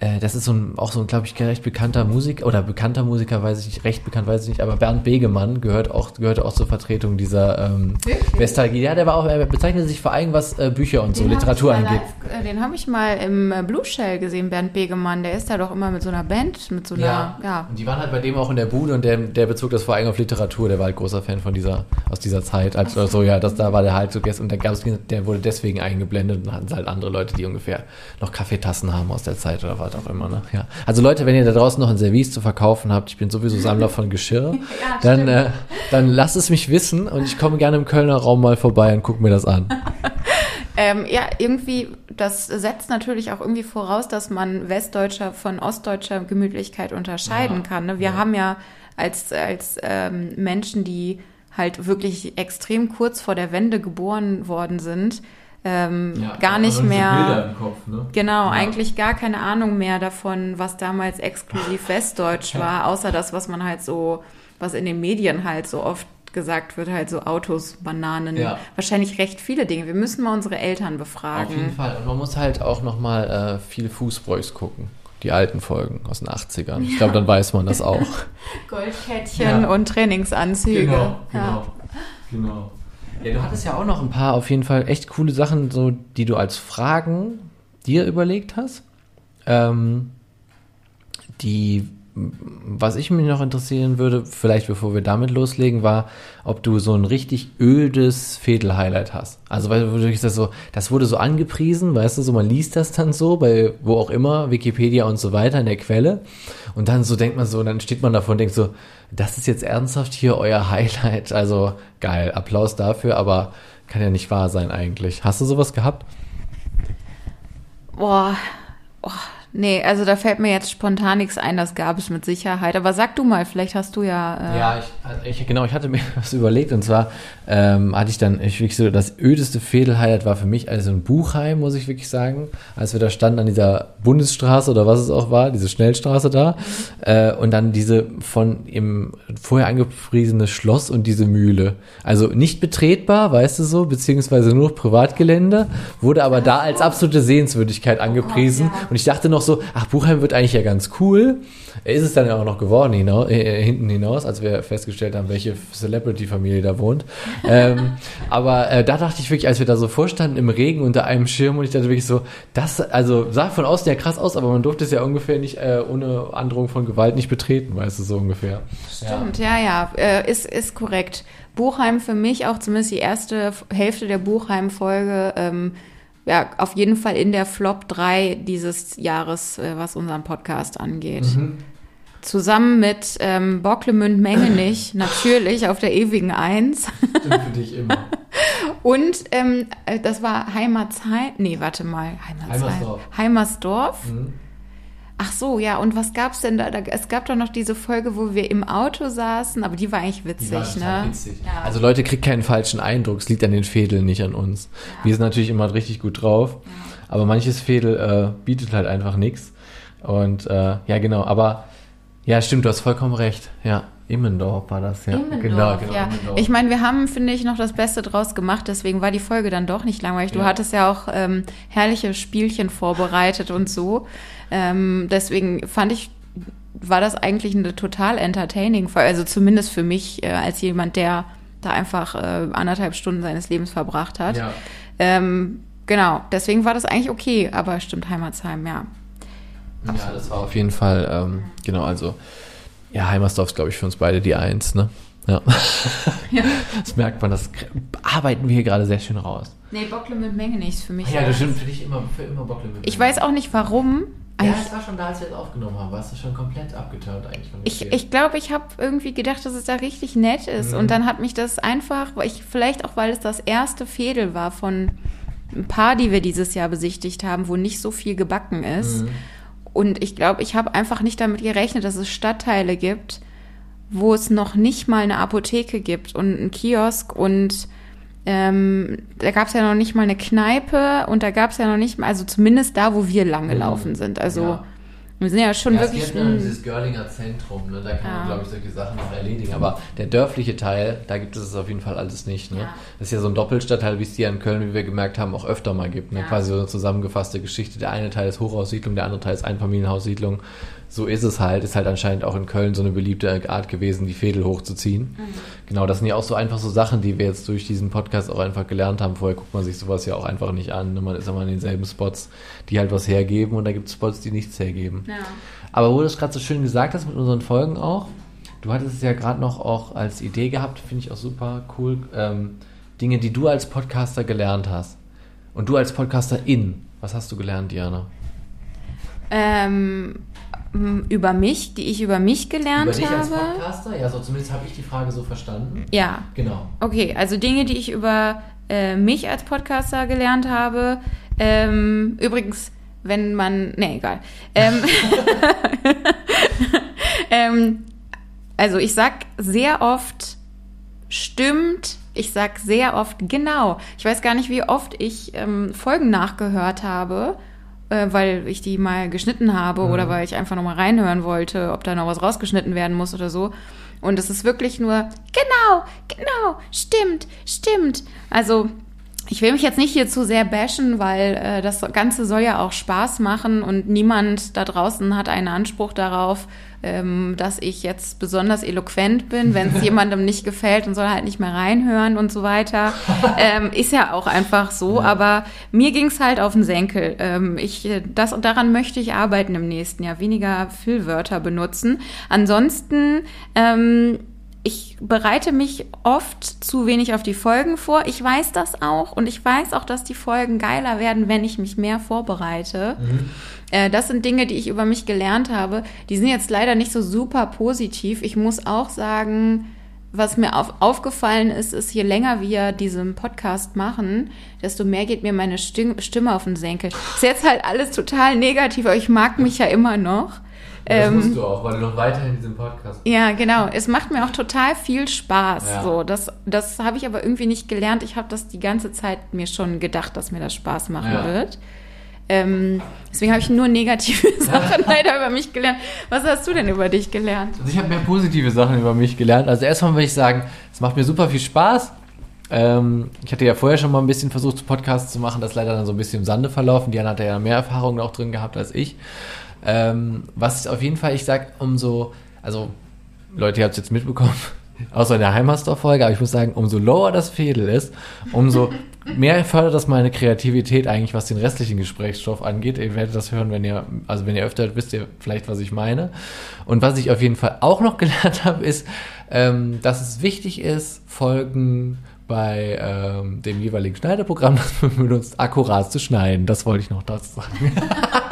Äh, das ist so ein, auch so ein, glaube ich, recht bekannter Musiker oder bekannter Musiker, weiß ich nicht, recht bekannt, weiß ich nicht, aber Bernd Begemann gehört auch, gehört auch zur Vertretung dieser ähm, Westalgie. Ja, der war auch, er bezeichnet sich vor allem, was äh, Bücher und den so Literatur angeht. Live, äh, den habe ich mal im äh, Blue Shell gesehen, Bernd Begemann. Der ist da doch immer mit so einer Band, mit so einer, ja. ja. Und die waren halt bei dem auch in der Bude und der, der bezog das vor allem auf Literatur. Der war halt großer Fan von dieser, aus dieser Zeit. Also, so, ja, das, da war der halt so gestern und der, gab's, der wurde deswegen eingeblendet und dann hatten sie halt andere Leute, die ungefähr noch Kaffeetassen haben aus der Zeit oder was auch immer, ne? Ja. Also Leute, wenn ihr da draußen noch ein Service zu verkaufen habt, ich bin sowieso Sammler von Geschirr, (laughs) ja, dann, äh, dann lasst es mich wissen und ich komme gerne im Kölner Raum mal vorbei und gucke mir das an. (laughs) ähm, ja, irgendwie, das setzt natürlich auch irgendwie voraus, dass man westdeutscher von ostdeutscher Gemütlichkeit unterscheiden ja, kann. Ne? Wir ja. haben ja als, als ähm, Menschen, die halt wirklich extrem kurz vor der Wende geboren worden sind, ähm, ja, gar nicht mehr. Kopf, ne? Genau, ja. eigentlich gar keine Ahnung mehr davon, was damals exklusiv Westdeutsch war, außer das, was man halt so, was in den Medien halt so oft gesagt wird, halt so Autos, Bananen, ja. wahrscheinlich recht viele Dinge. Wir müssen mal unsere Eltern befragen. Auf jeden Fall. Und man muss halt auch nochmal äh, viel Fußbräuchs gucken. Die alten Folgen aus den 80ern. Ich glaube, dann weiß man das auch. (laughs) Goldkettchen und Trainingsanzüge. Genau, genau, genau. Ja, du hattest ja auch noch ein paar auf jeden Fall echt coole Sachen, so die du als Fragen dir überlegt hast. Ähm, die, was ich mich noch interessieren würde, vielleicht bevor wir damit loslegen, war, ob du so ein richtig ödes Fädel-Highlight hast. Also, weil du das so, das wurde so angepriesen, weißt du, so man liest das dann so bei wo auch immer, Wikipedia und so weiter in der Quelle. Und dann so denkt man so, dann steht man davor und denkt so, das ist jetzt ernsthaft hier euer (laughs) Highlight. Also geil, Applaus dafür, aber kann ja nicht wahr sein eigentlich. Hast du sowas gehabt? Boah, oh, nee, also da fällt mir jetzt spontan nichts ein, das gab es mit Sicherheit. Aber sag du mal, vielleicht hast du ja. Äh, Ja, ich, ich, genau, ich hatte mir (laughs) was überlegt und zwar ähm, hatte ich dann, ich wirklich so, das ödeste Fädel-Highlight war für mich also ein Buchheim, muss ich wirklich sagen, als wir da standen an dieser Bundesstraße oder was es auch war, diese Schnellstraße da äh, und dann diese von im vorher angepriesene Schloss und diese Mühle. Also nicht betretbar, weißt du so, beziehungsweise nur Privatgelände, wurde aber da als absolute Sehenswürdigkeit angepriesen ja. und ich dachte noch so, ach, Buchheim wird eigentlich ja ganz cool. Ist es dann ja auch noch geworden hinaus, äh, hinten hinaus, als wir festgestellt haben, welche Celebrity-Familie da wohnt. (laughs) ähm, aber äh, da dachte ich wirklich, als wir da so vorstanden im Regen unter einem Schirm und ich dachte wirklich so, das, also sah von außen ja krass aus, aber man durfte es ja ungefähr nicht äh, ohne Androhung von Gewalt nicht betreten, weißt du, so ungefähr. Stimmt, ja, ja, äh, ist, ist korrekt. Buchheim für mich auch zumindest die erste Hälfte der Buchheim-Folge, ähm, ja, auf jeden Fall in der Flop 3 dieses Jahres, äh, was unseren Podcast angeht. Zusammen mit ähm, Bocklemünd Mengenich, (clears throat) natürlich auf der ewigen Eins. Stimmt für dich immer. (laughs) Und ähm, äh, das war Heimatsheim. Nee, warte mal. Heimatsheim. Heimersdorf. Heimersdorf. Mhm. Ach so, ja. Und was gab's denn da? da? Es gab doch noch diese Folge, wo wir im Auto saßen, aber die war eigentlich witzig, Die war ne? witzig. Ja. Also Leute, kriegt keinen falschen Eindruck. Es liegt an den Fädeln, nicht an uns. Wir sind natürlich immer richtig gut drauf. Aber manches Fädel äh, bietet halt einfach nichts. Und äh, ja, genau. Aber ja, stimmt, du hast vollkommen recht. Ja, Immendorf war das. Ja, Immendorf, genau, genau. ja. Immendorf. Ich meine, wir haben, finde ich, noch das Beste draus gemacht, deswegen war die Folge dann doch nicht langweilig. Du Ja. hattest ja auch ähm, herrliche Spielchen vorbereitet und so. Ähm, deswegen fand ich, war das eigentlich eine total entertaining Folge, also zumindest für mich äh, als jemand, der da einfach äh, anderthalb Stunden seines Lebens verbracht hat. ja. Ähm, genau, deswegen war das eigentlich okay, aber stimmt, Heimatsheim, ja. ja, das war auf jeden Fall, ähm, genau, also ja, Heimersdorf ist, glaube ich, für uns beide die Eins, ne? Ja. (laughs) Das merkt man, das arbeiten wir hier gerade sehr schön raus. Nee, Bockle mit Menge nichts für mich. Ja, das stimmt für dich immer, für immer Bockle mit Ich weiß auch nicht warum. Ja, es war schon da, als wir es aufgenommen haben. Warst du schon komplett abgeturnt eigentlich Ich, Spiel. ich glaube, ich habe irgendwie gedacht, dass es da richtig nett ist. Mhm. Und dann hat mich das einfach, weil ich, vielleicht auch, weil es das erste Fädel war von ein paar, die wir dieses Jahr besichtigt haben, wo nicht so viel gebacken ist. Mhm. Und ich glaube, ich habe einfach nicht damit gerechnet, dass es Stadtteile gibt, wo es noch nicht mal eine Apotheke gibt und einen Kiosk und ähm, da gab es ja noch nicht mal eine Kneipe und da gab es ja noch nicht mal, also zumindest da, wo wir lang gelaufen sind. Also Ja. Wir sind ja schon ja, wirklich es gibt ein- dieses Görlinger Zentrum, ne? da kann Ja. man, glaube ich, solche Sachen noch erledigen. Aber der dörfliche Teil, da gibt es es auf jeden Fall alles nicht. Ne? Ja. Das ist ja so ein Doppelstadtteil, wie es die in Köln, wie wir gemerkt haben, auch öfter mal gibt. Ne? Quasi so eine zusammengefasste Geschichte. Der eine Teil ist Hochhaussiedlung, der andere Teil ist Einfamilienhaussiedlung. So ist es halt. Ist halt anscheinend auch in Köln so eine beliebte Art gewesen, die Fädel hochzuziehen. Genau, das sind ja auch so einfach so Sachen, die wir jetzt durch diesen Podcast auch einfach gelernt haben. Vorher guckt man sich sowas ja auch einfach nicht an. ne? Man ist immer in denselben Spots, die halt was hergeben und da gibt es Spots, die nichts hergeben. ja. Aber wo du es gerade so schön gesagt hast mit unseren Folgen auch, du hattest es ja gerade noch auch als Idee gehabt, finde ich auch super cool, ähm, Dinge, die du als Podcaster gelernt hast. Und du als Podcasterin, was hast du gelernt, Diana? Ähm, über mich, die ich über mich gelernt Über dich als habe. Podcaster? Ja, so zumindest habe ich die Frage so verstanden. Ja, Genau. okay. Also Dinge, die ich über äh, mich als Podcaster gelernt habe. Ähm, übrigens, wenn man, nee, egal. Ähm, (laughs) ähm, also ich sag sehr oft stimmt. Ich sag sehr oft genau. Ich weiß gar nicht, wie oft ich ähm, Folgen nachgehört habe, äh, weil ich die mal geschnitten habe oder weil ich einfach noch mal reinhören wollte, ob da noch was rausgeschnitten werden muss oder so. Und es ist wirklich nur genau, genau, stimmt, stimmt. Also ich will mich jetzt nicht hier zu sehr bashen, weil äh, das Ganze soll ja auch Spaß machen und niemand da draußen hat einen Anspruch darauf, ähm, dass ich jetzt besonders eloquent bin. Wenn es (laughs) jemandem nicht gefällt und soll halt nicht mehr reinhören und so weiter. (laughs) ähm, ist ja auch einfach so. Aber mir ging es halt auf den Senkel. Ähm, ich, äh, das, daran möchte ich arbeiten im nächsten Jahr. Weniger Füllwörter benutzen. Ansonsten ähm, ich bereite mich oft zu wenig auf die Folgen vor. Ich weiß das auch und ich weiß auch, dass die Folgen geiler werden, wenn ich mich mehr vorbereite. Äh, das sind Dinge, die ich über mich gelernt habe. Die sind jetzt leider nicht so super positiv. Ich muss auch sagen, was mir auf, aufgefallen ist, ist, je länger wir diesen Podcast machen, desto mehr geht mir meine Stimme auf den Senkel. Ist jetzt halt alles total negativ, aber ich mag mich ja immer noch. Das ähm, musst du auch, weil du noch weiterhin diesen Podcast Ja, genau. Es macht mir auch total viel Spaß. Ja. So, das, das habe ich aber irgendwie nicht gelernt. Ich habe das die ganze Zeit mir schon gedacht, dass mir das Spaß machen ja. wird. Ähm, deswegen habe ich nur negative (laughs) Sachen leider über mich gelernt. Was hast du denn über dich gelernt? Also ich habe mehr positive Sachen über mich gelernt. Also erstmal würde ich sagen, es macht mir super viel Spaß. Ähm, ich hatte ja vorher schon mal ein bisschen versucht, Podcasts zu machen, das ist leider dann so ein bisschen im Sande verlaufen. Diana hat ja mehr Erfahrungen auch drin gehabt als ich. Ähm, was auf jeden Fall, ich sage, umso, also Leute, ihr habt es jetzt mitbekommen, (laughs) außer in der Heimatstoff-Folge, aber ich muss sagen, umso lower das Fädel ist, umso mehr fördert das meine Kreativität eigentlich, was den restlichen Gesprächsstoff angeht. Ihr werdet das hören, wenn ihr, also wenn ihr öfter hört, wisst ihr vielleicht, was ich meine. Und was ich auf jeden Fall auch noch (laughs) gelernt habe, ist, ähm, dass es wichtig ist, Folgen bei ähm, dem jeweiligen Schneideprogramm, das man benutzt, akkurat zu schneiden. Das wollte ich noch dazu sagen. (laughs)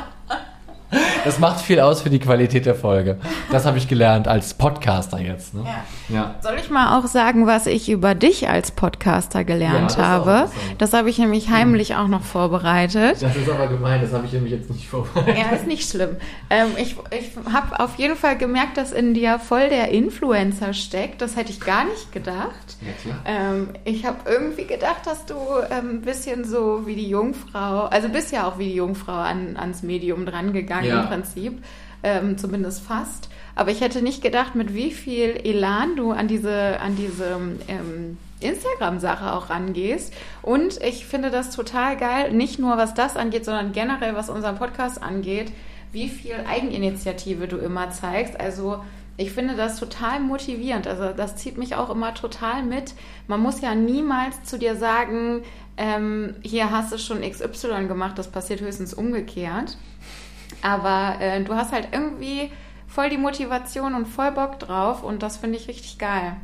Das macht viel aus für die Qualität der Folge. Das habe ich gelernt als Podcaster jetzt. Ne? Ja. ja. Soll ich mal auch sagen, was ich über dich als Podcaster gelernt ja, das habe? Das habe ich nämlich heimlich auch noch vorbereitet. Das ist aber gemein, das habe ich nämlich jetzt nicht vorbereitet. Ja, ist nicht schlimm. Ähm, ich ich habe auf jeden Fall gemerkt, dass in dir voll der Influencer steckt. Das hätte ich gar nicht gedacht. Ja, ähm, ich habe irgendwie gedacht, dass du ähm, ein bisschen so wie die Jungfrau, also bist ja auch wie die Jungfrau an, ans Medium drangegangen ja. Prinzip, ähm, zumindest fast. Aber ich hätte nicht gedacht, mit wie viel Elan du an diese, an diese ähm, Instagram-Sache auch rangehst. Und ich finde das total geil, nicht nur was das angeht, sondern generell was unseren Podcast angeht, wie viel Eigeninitiative du immer zeigst. Also ich finde das total motivierend. Also das zieht mich auch immer total mit. Man muss ja niemals zu dir sagen, ähm, hier hast du schon XY gemacht, das passiert höchstens umgekehrt. Aber äh, du hast halt irgendwie voll die Motivation und voll Bock drauf und das finde ich richtig geil.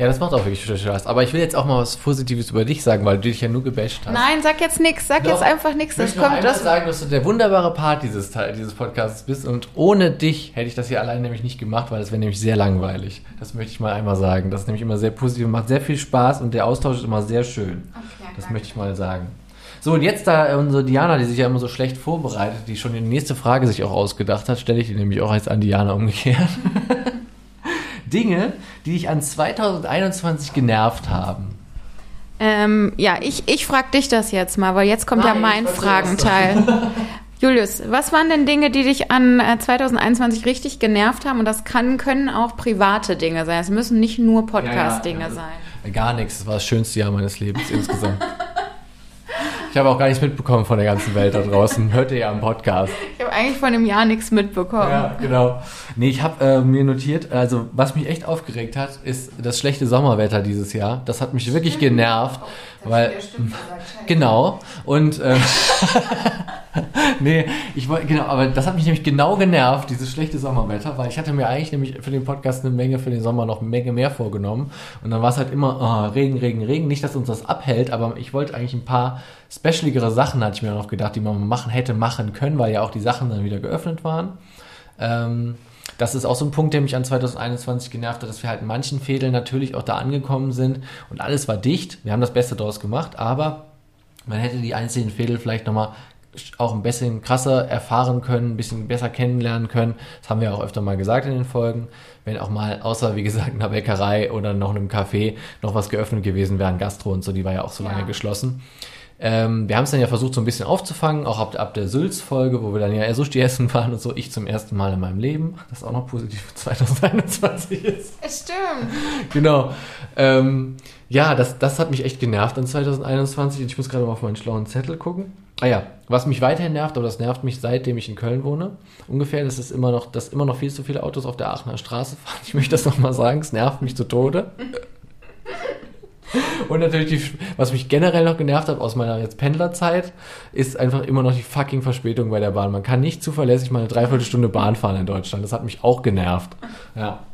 Ja, das macht auch wirklich Spaß. Aber ich will jetzt auch mal was Positives über dich sagen, weil du dich ja nur gebasht hast. Nein, sag jetzt nichts. Sag Doch, jetzt einfach nichts. Ich möchte kommt das sagen, dass du der wunderbare Part dieses, dieses Podcasts bist und ohne dich hätte ich das hier allein nämlich nicht gemacht, weil das wäre nämlich sehr langweilig. Das möchte ich mal einmal sagen. Das ist nämlich immer sehr positiv und macht sehr viel Spaß und der Austausch ist immer sehr schön. Okay, das möchte ich mal sagen. So, und jetzt da unsere Diana, die sich ja immer so schlecht vorbereitet, die schon die nächste Frage sich auch ausgedacht hat, stelle ich die nämlich auch jetzt an Diana umgekehrt. (laughs) Dinge, die dich an 2021 genervt haben? Ähm, ja, ich, ich frage dich das jetzt mal, weil jetzt kommt Nein, ja mein Fragenteil. (laughs) Julius, was waren denn Dinge, die dich an 2021 äh, richtig genervt haben? Und das kann, können auch private Dinge sein. Es müssen nicht nur Podcast-Dinge ja, ja, sein. Gar nichts. Das war das schönste Jahr meines Lebens insgesamt. (laughs) Ich habe auch gar nichts mitbekommen von der ganzen Welt da draußen. Hört ihr ja am Podcast. Ich habe eigentlich von dem Jahr nichts mitbekommen. Ja, genau. Nee, ich habe äh, mir notiert, also was mich echt aufgeregt hat, ist das schlechte Sommerwetter dieses Jahr. Das hat mich wirklich genervt. Oh, weil, genau. Und äh, (laughs) (laughs) nee, ich wollte, genau, aber das hat mich nämlich genau genervt, dieses schlechte Sommerwetter, weil ich hatte mir eigentlich nämlich für den Podcast eine Menge für den Sommer noch eine Menge mehr vorgenommen. Und dann war es halt immer oh, Regen, Regen, Regen. Nicht, dass uns das abhält, aber ich wollte eigentlich ein paar specialigere Sachen, hatte ich mir noch gedacht, die man machen hätte machen können, weil ja auch die Sachen dann wieder geöffnet waren. Ähm, das ist auch so ein Punkt, der mich an 2021 genervt hat, dass wir halt in manchen Fädeln natürlich auch da angekommen sind und alles war dicht. Wir haben das Beste daraus gemacht, aber man hätte die einzelnen Fädel vielleicht nochmal auch ein bisschen krasser erfahren können, ein bisschen besser kennenlernen können. Das haben wir auch öfter mal gesagt in den Folgen. Wenn auch mal, außer wie gesagt, einer Bäckerei oder noch einem Café noch was geöffnet gewesen wäre, ein Gastro und so, die war ja auch so ja. lange geschlossen. Ähm, wir haben es dann ja versucht, so ein bisschen aufzufangen, auch ab, ab der Sülz-Folge, wo wir dann ja Sushi essen waren und so. Ich zum ersten Mal in meinem Leben, das auch noch positiv (laughs) für 2021 ist. Es stimmt. Genau. Ähm, ja, das, das hat mich echt genervt in 2021. Ich muss gerade mal auf meinen schlauen Zettel gucken. Ah ja, was mich weiterhin nervt, aber das nervt mich seitdem ich in Köln wohne, ungefähr, das ist immer noch, dass immer noch viel zu viele Autos auf der Aachener Straße fahren. Ich möchte das nochmal sagen, es nervt mich zu Tode. Und natürlich, die, was mich generell noch genervt hat aus meiner jetzt Pendlerzeit, ist einfach immer noch die fucking Verspätung bei der Bahn. Man kann nicht zuverlässig mal eine Dreiviertelstunde Bahn fahren in Deutschland. Das hat mich auch genervt. Ja.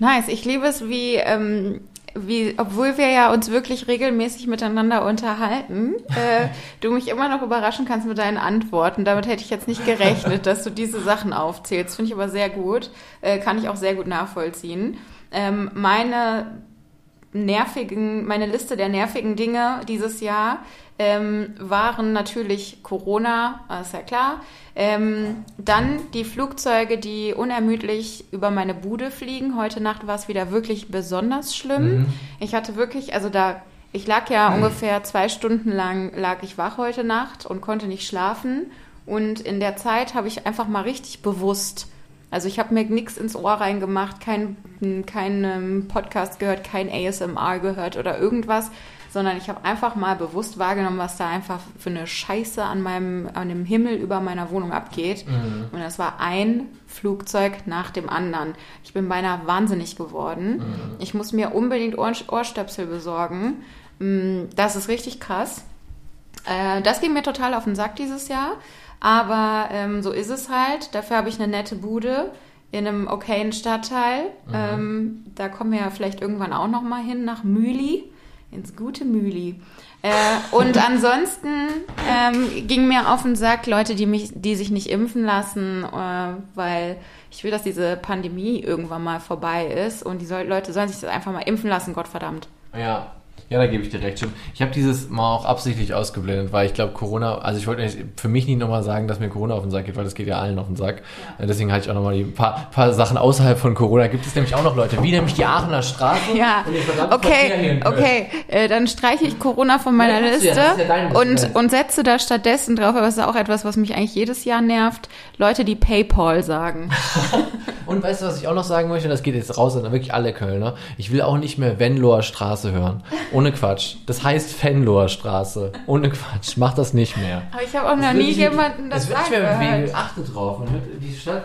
Nice. Ich liebe es, wie, ähm, wie, obwohl wir ja uns wirklich regelmäßig miteinander unterhalten, äh, du mich immer noch überraschen kannst mit deinen Antworten. Damit hätte ich jetzt nicht gerechnet, dass du diese Sachen aufzählst. Finde ich aber sehr gut. Äh, kann ich auch sehr gut nachvollziehen. Ähm, meine nervigen, meine Liste der nervigen Dinge dieses Jahr ähm, waren natürlich Corona, ist ja klar. Ähm, dann die Flugzeuge, die unermüdlich über meine Bude fliegen. Heute Nacht war es wieder wirklich besonders schlimm. Mhm. Ich hatte wirklich, also da, ich lag ja ungefähr zwei Stunden lang, lag ich wach heute Nacht und konnte nicht schlafen. Und in der Zeit habe ich einfach mal richtig bewusst also ich habe mir nichts ins Ohr reingemacht, keinen kein, ähm, Podcast gehört, kein ASMR gehört oder irgendwas, sondern ich habe einfach mal bewusst wahrgenommen, was da einfach für eine Scheiße an meinem, an dem Himmel über meiner Wohnung abgeht. Mhm. Und das war ein Flugzeug nach dem anderen. Ich bin beinahe wahnsinnig geworden. Mhm. Ich muss mir unbedingt Ohr Ohrstöpsel besorgen. Mm, Das ist richtig krass. Äh, Das ging mir total auf den Sack dieses Jahr. Aber ähm, so ist es halt. Dafür habe ich eine nette Bude in einem okayen Stadtteil. Ähm, da kommen wir ja vielleicht irgendwann auch noch mal hin nach Mühli, ins gute Mühli. Äh, und (laughs) ansonsten ähm, ging mir auf den Sack Leute, die mich, die sich nicht impfen lassen, äh, weil ich will, dass diese Pandemie irgendwann mal vorbei ist und die soll, Leute sollen sich das einfach mal impfen lassen, Gottverdammt. Ja. Ja, da gebe ich dir recht. Stimmt. Ich habe dieses mal auch absichtlich ausgeblendet, weil ich glaube, Corona, also ich wollte für mich nicht nochmal sagen, dass mir Corona auf den Sack geht, weil das geht ja allen auf den Sack. Äh, Deswegen halte ich auch nochmal die paar, paar Sachen außerhalb von Corona. Gibt es nämlich auch noch Leute, wie nämlich die Aachener Straße. Ja, okay, okay. Äh, dann streiche ich Corona von meiner Ja, ja, Liste ja deine und, und setze da stattdessen drauf, aber das ist auch etwas, was mich eigentlich jedes Jahr nervt, Leute, die Paypal sagen. (laughs) Und weißt du, was ich auch noch sagen möchte? Das geht jetzt raus an wirklich alle Kölner. Ich will auch nicht mehr Venloer Straße hören. Ohne Quatsch. Das heißt Venloer Straße. Ohne Quatsch. Mach das nicht mehr. Aber ich habe auch noch wird nie nicht- jemanden das wird nicht sagen mehr mit W, gehört. achte drauf. Man hört, die Stadt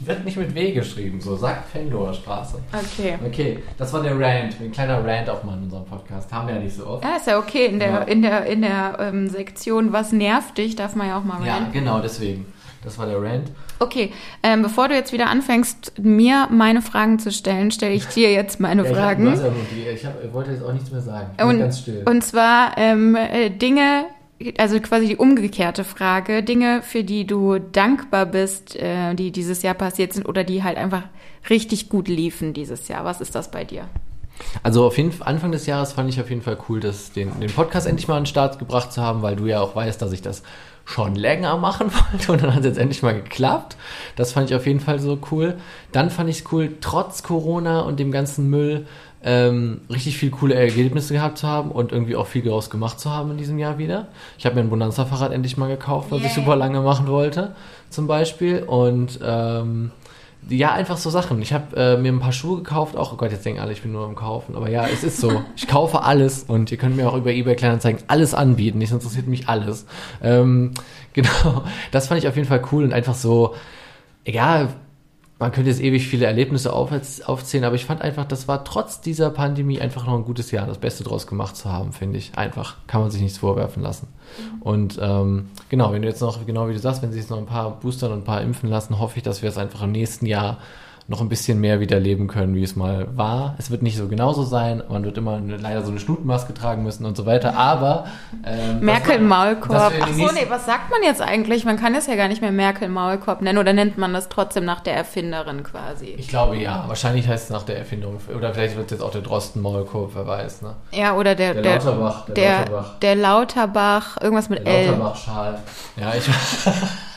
wird nicht mit W geschrieben. So, sagt Venloer Straße. Okay. Okay, das war der Rant. Ein kleiner Rant auch mal in unserem Podcast. Haben wir ja nicht so oft. Ja, ist ja okay. In der, Ja. in der, in der ähm, Sektion Was nervt dich, darf man ja auch mal Ja, ranten. genau, deswegen. Das war der Rant. Okay, ähm, bevor du jetzt wieder anfängst, mir meine Fragen zu stellen, stelle ich dir jetzt meine Ja, ich, hab, Fragen. ja nur die, ich, hab, ich wollte jetzt auch nichts mehr sagen. Ich bin Und, ganz still. und zwar ähm, äh, Dinge, also quasi die umgekehrte Frage, Dinge, für die du dankbar bist, äh, die dieses Jahr passiert sind oder die halt einfach richtig gut liefen dieses Jahr. Was ist das bei dir? Also auf jeden Anfang des Jahres fand ich auf jeden Fall cool, das, den, den Podcast endlich mal an den Start gebracht zu haben, weil du ja auch weißt, dass ich das schon länger machen (laughs) wollte und dann hat es jetzt endlich mal geklappt. Das fand ich auf jeden Fall so cool. Dann fand ich es cool, trotz Corona und dem ganzen Müll ähm, richtig viel coole Ergebnisse gehabt zu haben und irgendwie auch viel daraus gemacht zu haben in diesem Jahr wieder. Ich habe mir ein Bonanza-Fahrrad endlich mal gekauft, was ich Yay. super lange machen wollte, zum Beispiel. Und ähm, ja, einfach so Sachen. Ich habe äh, mir ein paar Schuhe gekauft, auch, oh Gott, jetzt denken alle, ich bin nur am Kaufen. Aber ja, es ist so. (laughs) Ich kaufe alles und ihr könnt mir auch über eBay Kleinanzeigen alles anbieten. Das interessiert mich alles. Ähm, (laughs) genau, das fand ich auf jeden Fall cool und einfach so, egal, man könnte jetzt ewig viele Erlebnisse auf, aufzählen, aber ich fand einfach, das war trotz dieser Pandemie einfach noch ein gutes Jahr, das Beste draus gemacht zu haben, finde ich. Einfach, kann man sich nichts vorwerfen lassen. Und ähm, genau, wenn du jetzt noch, genau wie du sagst, wenn sie jetzt noch ein paar boostern und ein paar impfen lassen, hoffe ich, dass wir es einfach im nächsten Jahr noch ein bisschen mehr wieder leben können, wie es mal war. Es wird nicht so genauso sein, man wird immer eine, leider so eine Schnutenmaske tragen müssen und so weiter, aber ähm, Merkel dass man- Maulkorb. dass wir in Ach so, nee, was sagt man jetzt eigentlich? Man kann es ja gar nicht mehr Merkel Maulkorb nennen oder nennt man das trotzdem nach der Erfinderin quasi? Ich glaube ja. Wahrscheinlich heißt es nach der Erfindung. Oder vielleicht wird es jetzt auch der Drosten-Maulkorb, wer weiß, ne? Ja, oder der, Der der, Lauterbach, der der, Lauterbach. der Lauterbach, irgendwas mit Der L. Lauterbach-Schal. Ja, ich. (laughs)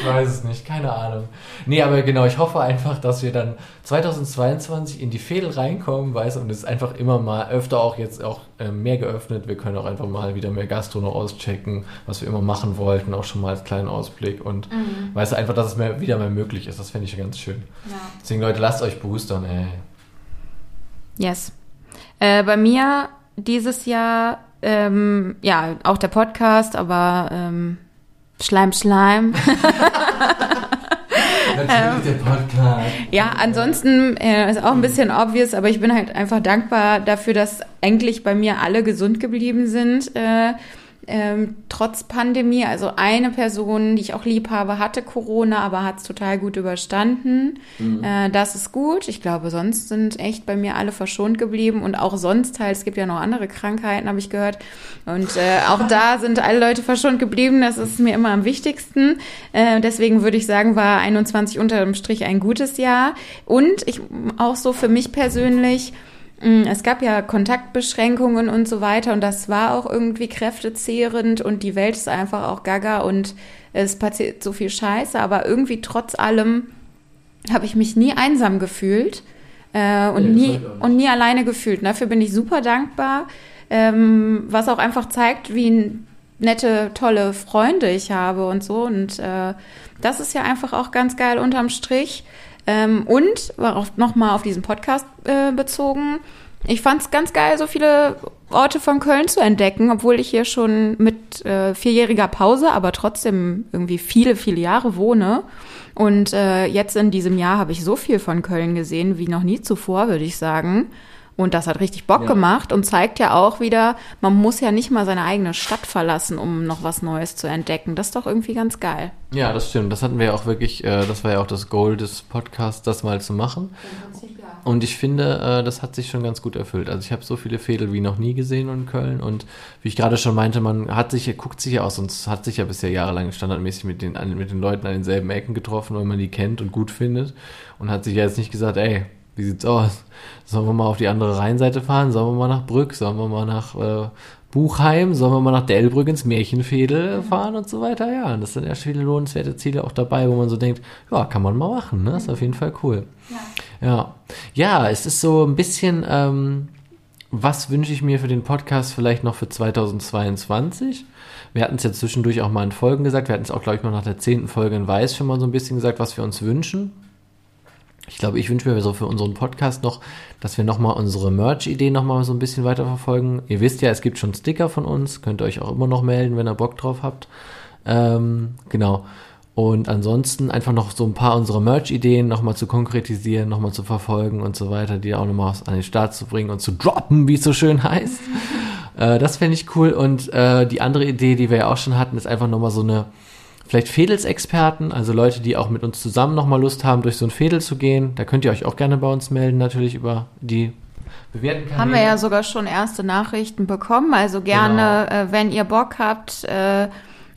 ich weiß es nicht, keine Ahnung. Nee, aber genau, ich hoffe einfach, dass wir dann 2022 in die Fädel reinkommen, weißt und es ist einfach immer mal öfter auch jetzt auch äh, mehr geöffnet. Wir können auch einfach mal wieder mehr Gastro noch auschecken, was wir immer machen wollten, auch schon mal als kleinen Ausblick. Und weißt du, einfach, dass es mehr, wieder mehr möglich ist. Das fände ich ja ganz schön. Ja. Deswegen, Leute, lasst euch boostern, ey. Yes. Äh, bei mir dieses Jahr, ähm, ja, auch der Podcast, aber ähm, Schleim, Schleim. (laughs) Natürlich der Podcast. Ja, ansonsten äh, ist auch ein bisschen obvious, aber ich bin halt einfach dankbar dafür, dass eigentlich bei mir alle gesund geblieben sind. Äh, ähm, trotz Pandemie. Also eine Person, die ich auch lieb habe, hatte Corona, aber hat es total gut überstanden. Mhm. Äh, das ist gut. Ich glaube, sonst sind echt bei mir alle verschont geblieben und auch sonst halt, es gibt ja noch andere Krankheiten, habe ich gehört. Und äh, auch da (laughs) sind alle Leute verschont geblieben. Das ist mir immer am wichtigsten. Äh, deswegen würde ich sagen, war 21 unter dem Strich ein gutes Jahr. Und ich auch so für mich persönlich, es gab ja Kontaktbeschränkungen und so weiter und das war auch irgendwie kräftezehrend und die Welt ist einfach auch gaga und es passiert so viel Scheiße, aber irgendwie trotz allem habe ich mich nie einsam gefühlt äh, und, nee, nie, und nie alleine gefühlt. Und dafür bin ich super dankbar, ähm, was auch einfach zeigt, wie nette, tolle Freunde ich habe und so. Und äh, das ist ja einfach auch ganz geil unterm Strich. Ähm, und nochmal auf diesen Podcast äh, bezogen. Ich fand es ganz geil, so viele Orte von Köln zu entdecken, obwohl ich hier schon mit äh, vierjähriger Pause, aber trotzdem irgendwie viele, viele Jahre wohne. Und äh, jetzt in diesem Jahr habe ich so viel von Köln gesehen wie noch nie zuvor, würde ich sagen. Und das hat richtig Bock ja. gemacht und zeigt ja auch wieder, man muss ja nicht mal seine eigene Stadt verlassen, um noch was Neues zu entdecken. Das ist doch irgendwie ganz geil. Ja, das stimmt. Das hatten wir ja auch wirklich, äh, das war ja auch das Goal des Podcasts, das mal zu machen. Und ich finde, äh, das hat sich schon ganz gut erfüllt. Also ich habe so viele Fädel wie noch nie gesehen in Köln. Und wie ich gerade schon meinte, man hat sich, guckt sich ja aus und hat sich ja bisher jahrelang standardmäßig mit den, mit den Leuten an denselben Ecken getroffen, weil man die kennt und gut findet. Und hat sich ja jetzt nicht gesagt, ey, wie sieht's aus? Sollen wir mal auf die andere Rheinseite fahren? Sollen wir mal nach Brück? Sollen wir mal nach äh, Buchheim? Sollen wir mal nach Delbrück ins Märchenfädel fahren und so weiter? Ja, und das sind ja viele lohnenswerte Ziele auch dabei, wo man so denkt, ja, kann man mal machen, ne? Ist auf jeden Fall cool. Ja, ja, ja es ist so ein bisschen, ähm, was wünsche ich mir für den Podcast vielleicht noch für 2022? Wir hatten es ja zwischendurch auch mal in Folgen gesagt. Wir hatten es auch, glaube ich, mal nach der zehnten Folge in Weiß schon mal so ein bisschen gesagt, was wir uns wünschen. Ich glaube, ich wünsche mir so für unseren Podcast noch, dass wir nochmal unsere Merch-Idee nochmal so ein bisschen weiterverfolgen. Ihr wisst ja, es gibt schon Sticker von uns, könnt ihr euch auch immer noch melden, wenn ihr Bock drauf habt. Ähm, genau. Und ansonsten einfach noch so ein paar unserer Merch-Ideen nochmal zu konkretisieren, nochmal zu verfolgen und so weiter, die auch nochmal an den Start zu bringen und zu droppen, wie es so schön heißt. (laughs) äh, das fände ich cool. Und äh, die andere Idee, die wir ja auch schon hatten, ist einfach nochmal so eine vielleicht Fädelsexperten, also Leute, die auch mit uns zusammen nochmal Lust haben, durch so ein Fädel zu gehen. Da könnt ihr euch auch gerne bei uns melden, natürlich über die bewährten Kanäle. Haben wir ja sogar schon erste Nachrichten bekommen. Also gerne, genau. äh, wenn ihr Bock habt. Äh,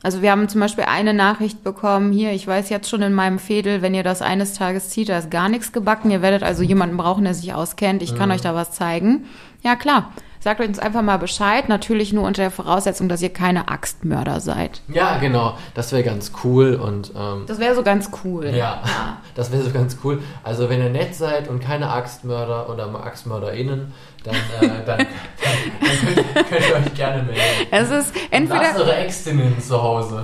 also wir haben zum Beispiel eine Nachricht bekommen, hier, ich weiß jetzt schon in meinem Fädel, wenn ihr das eines Tages zieht, da ist gar nichts gebacken. Ihr werdet also jemanden brauchen, der sich auskennt. Ich kann mhm. euch da was zeigen. Ja, klar. Sagt uns einfach mal Bescheid, natürlich nur unter der Voraussetzung, dass ihr keine Axtmörder seid. Ja, genau, das wäre ganz cool und ähm, das wäre so ganz cool. Ja, (laughs) das wäre so ganz cool. Also wenn ihr nett seid und keine Axtmörder oder AxtmörderInnen, dann, äh, dann, (laughs) dann könnt, könnt, ihr euch gerne melden. Es ist entweder Lasst eure Äxtinnen zu Hause.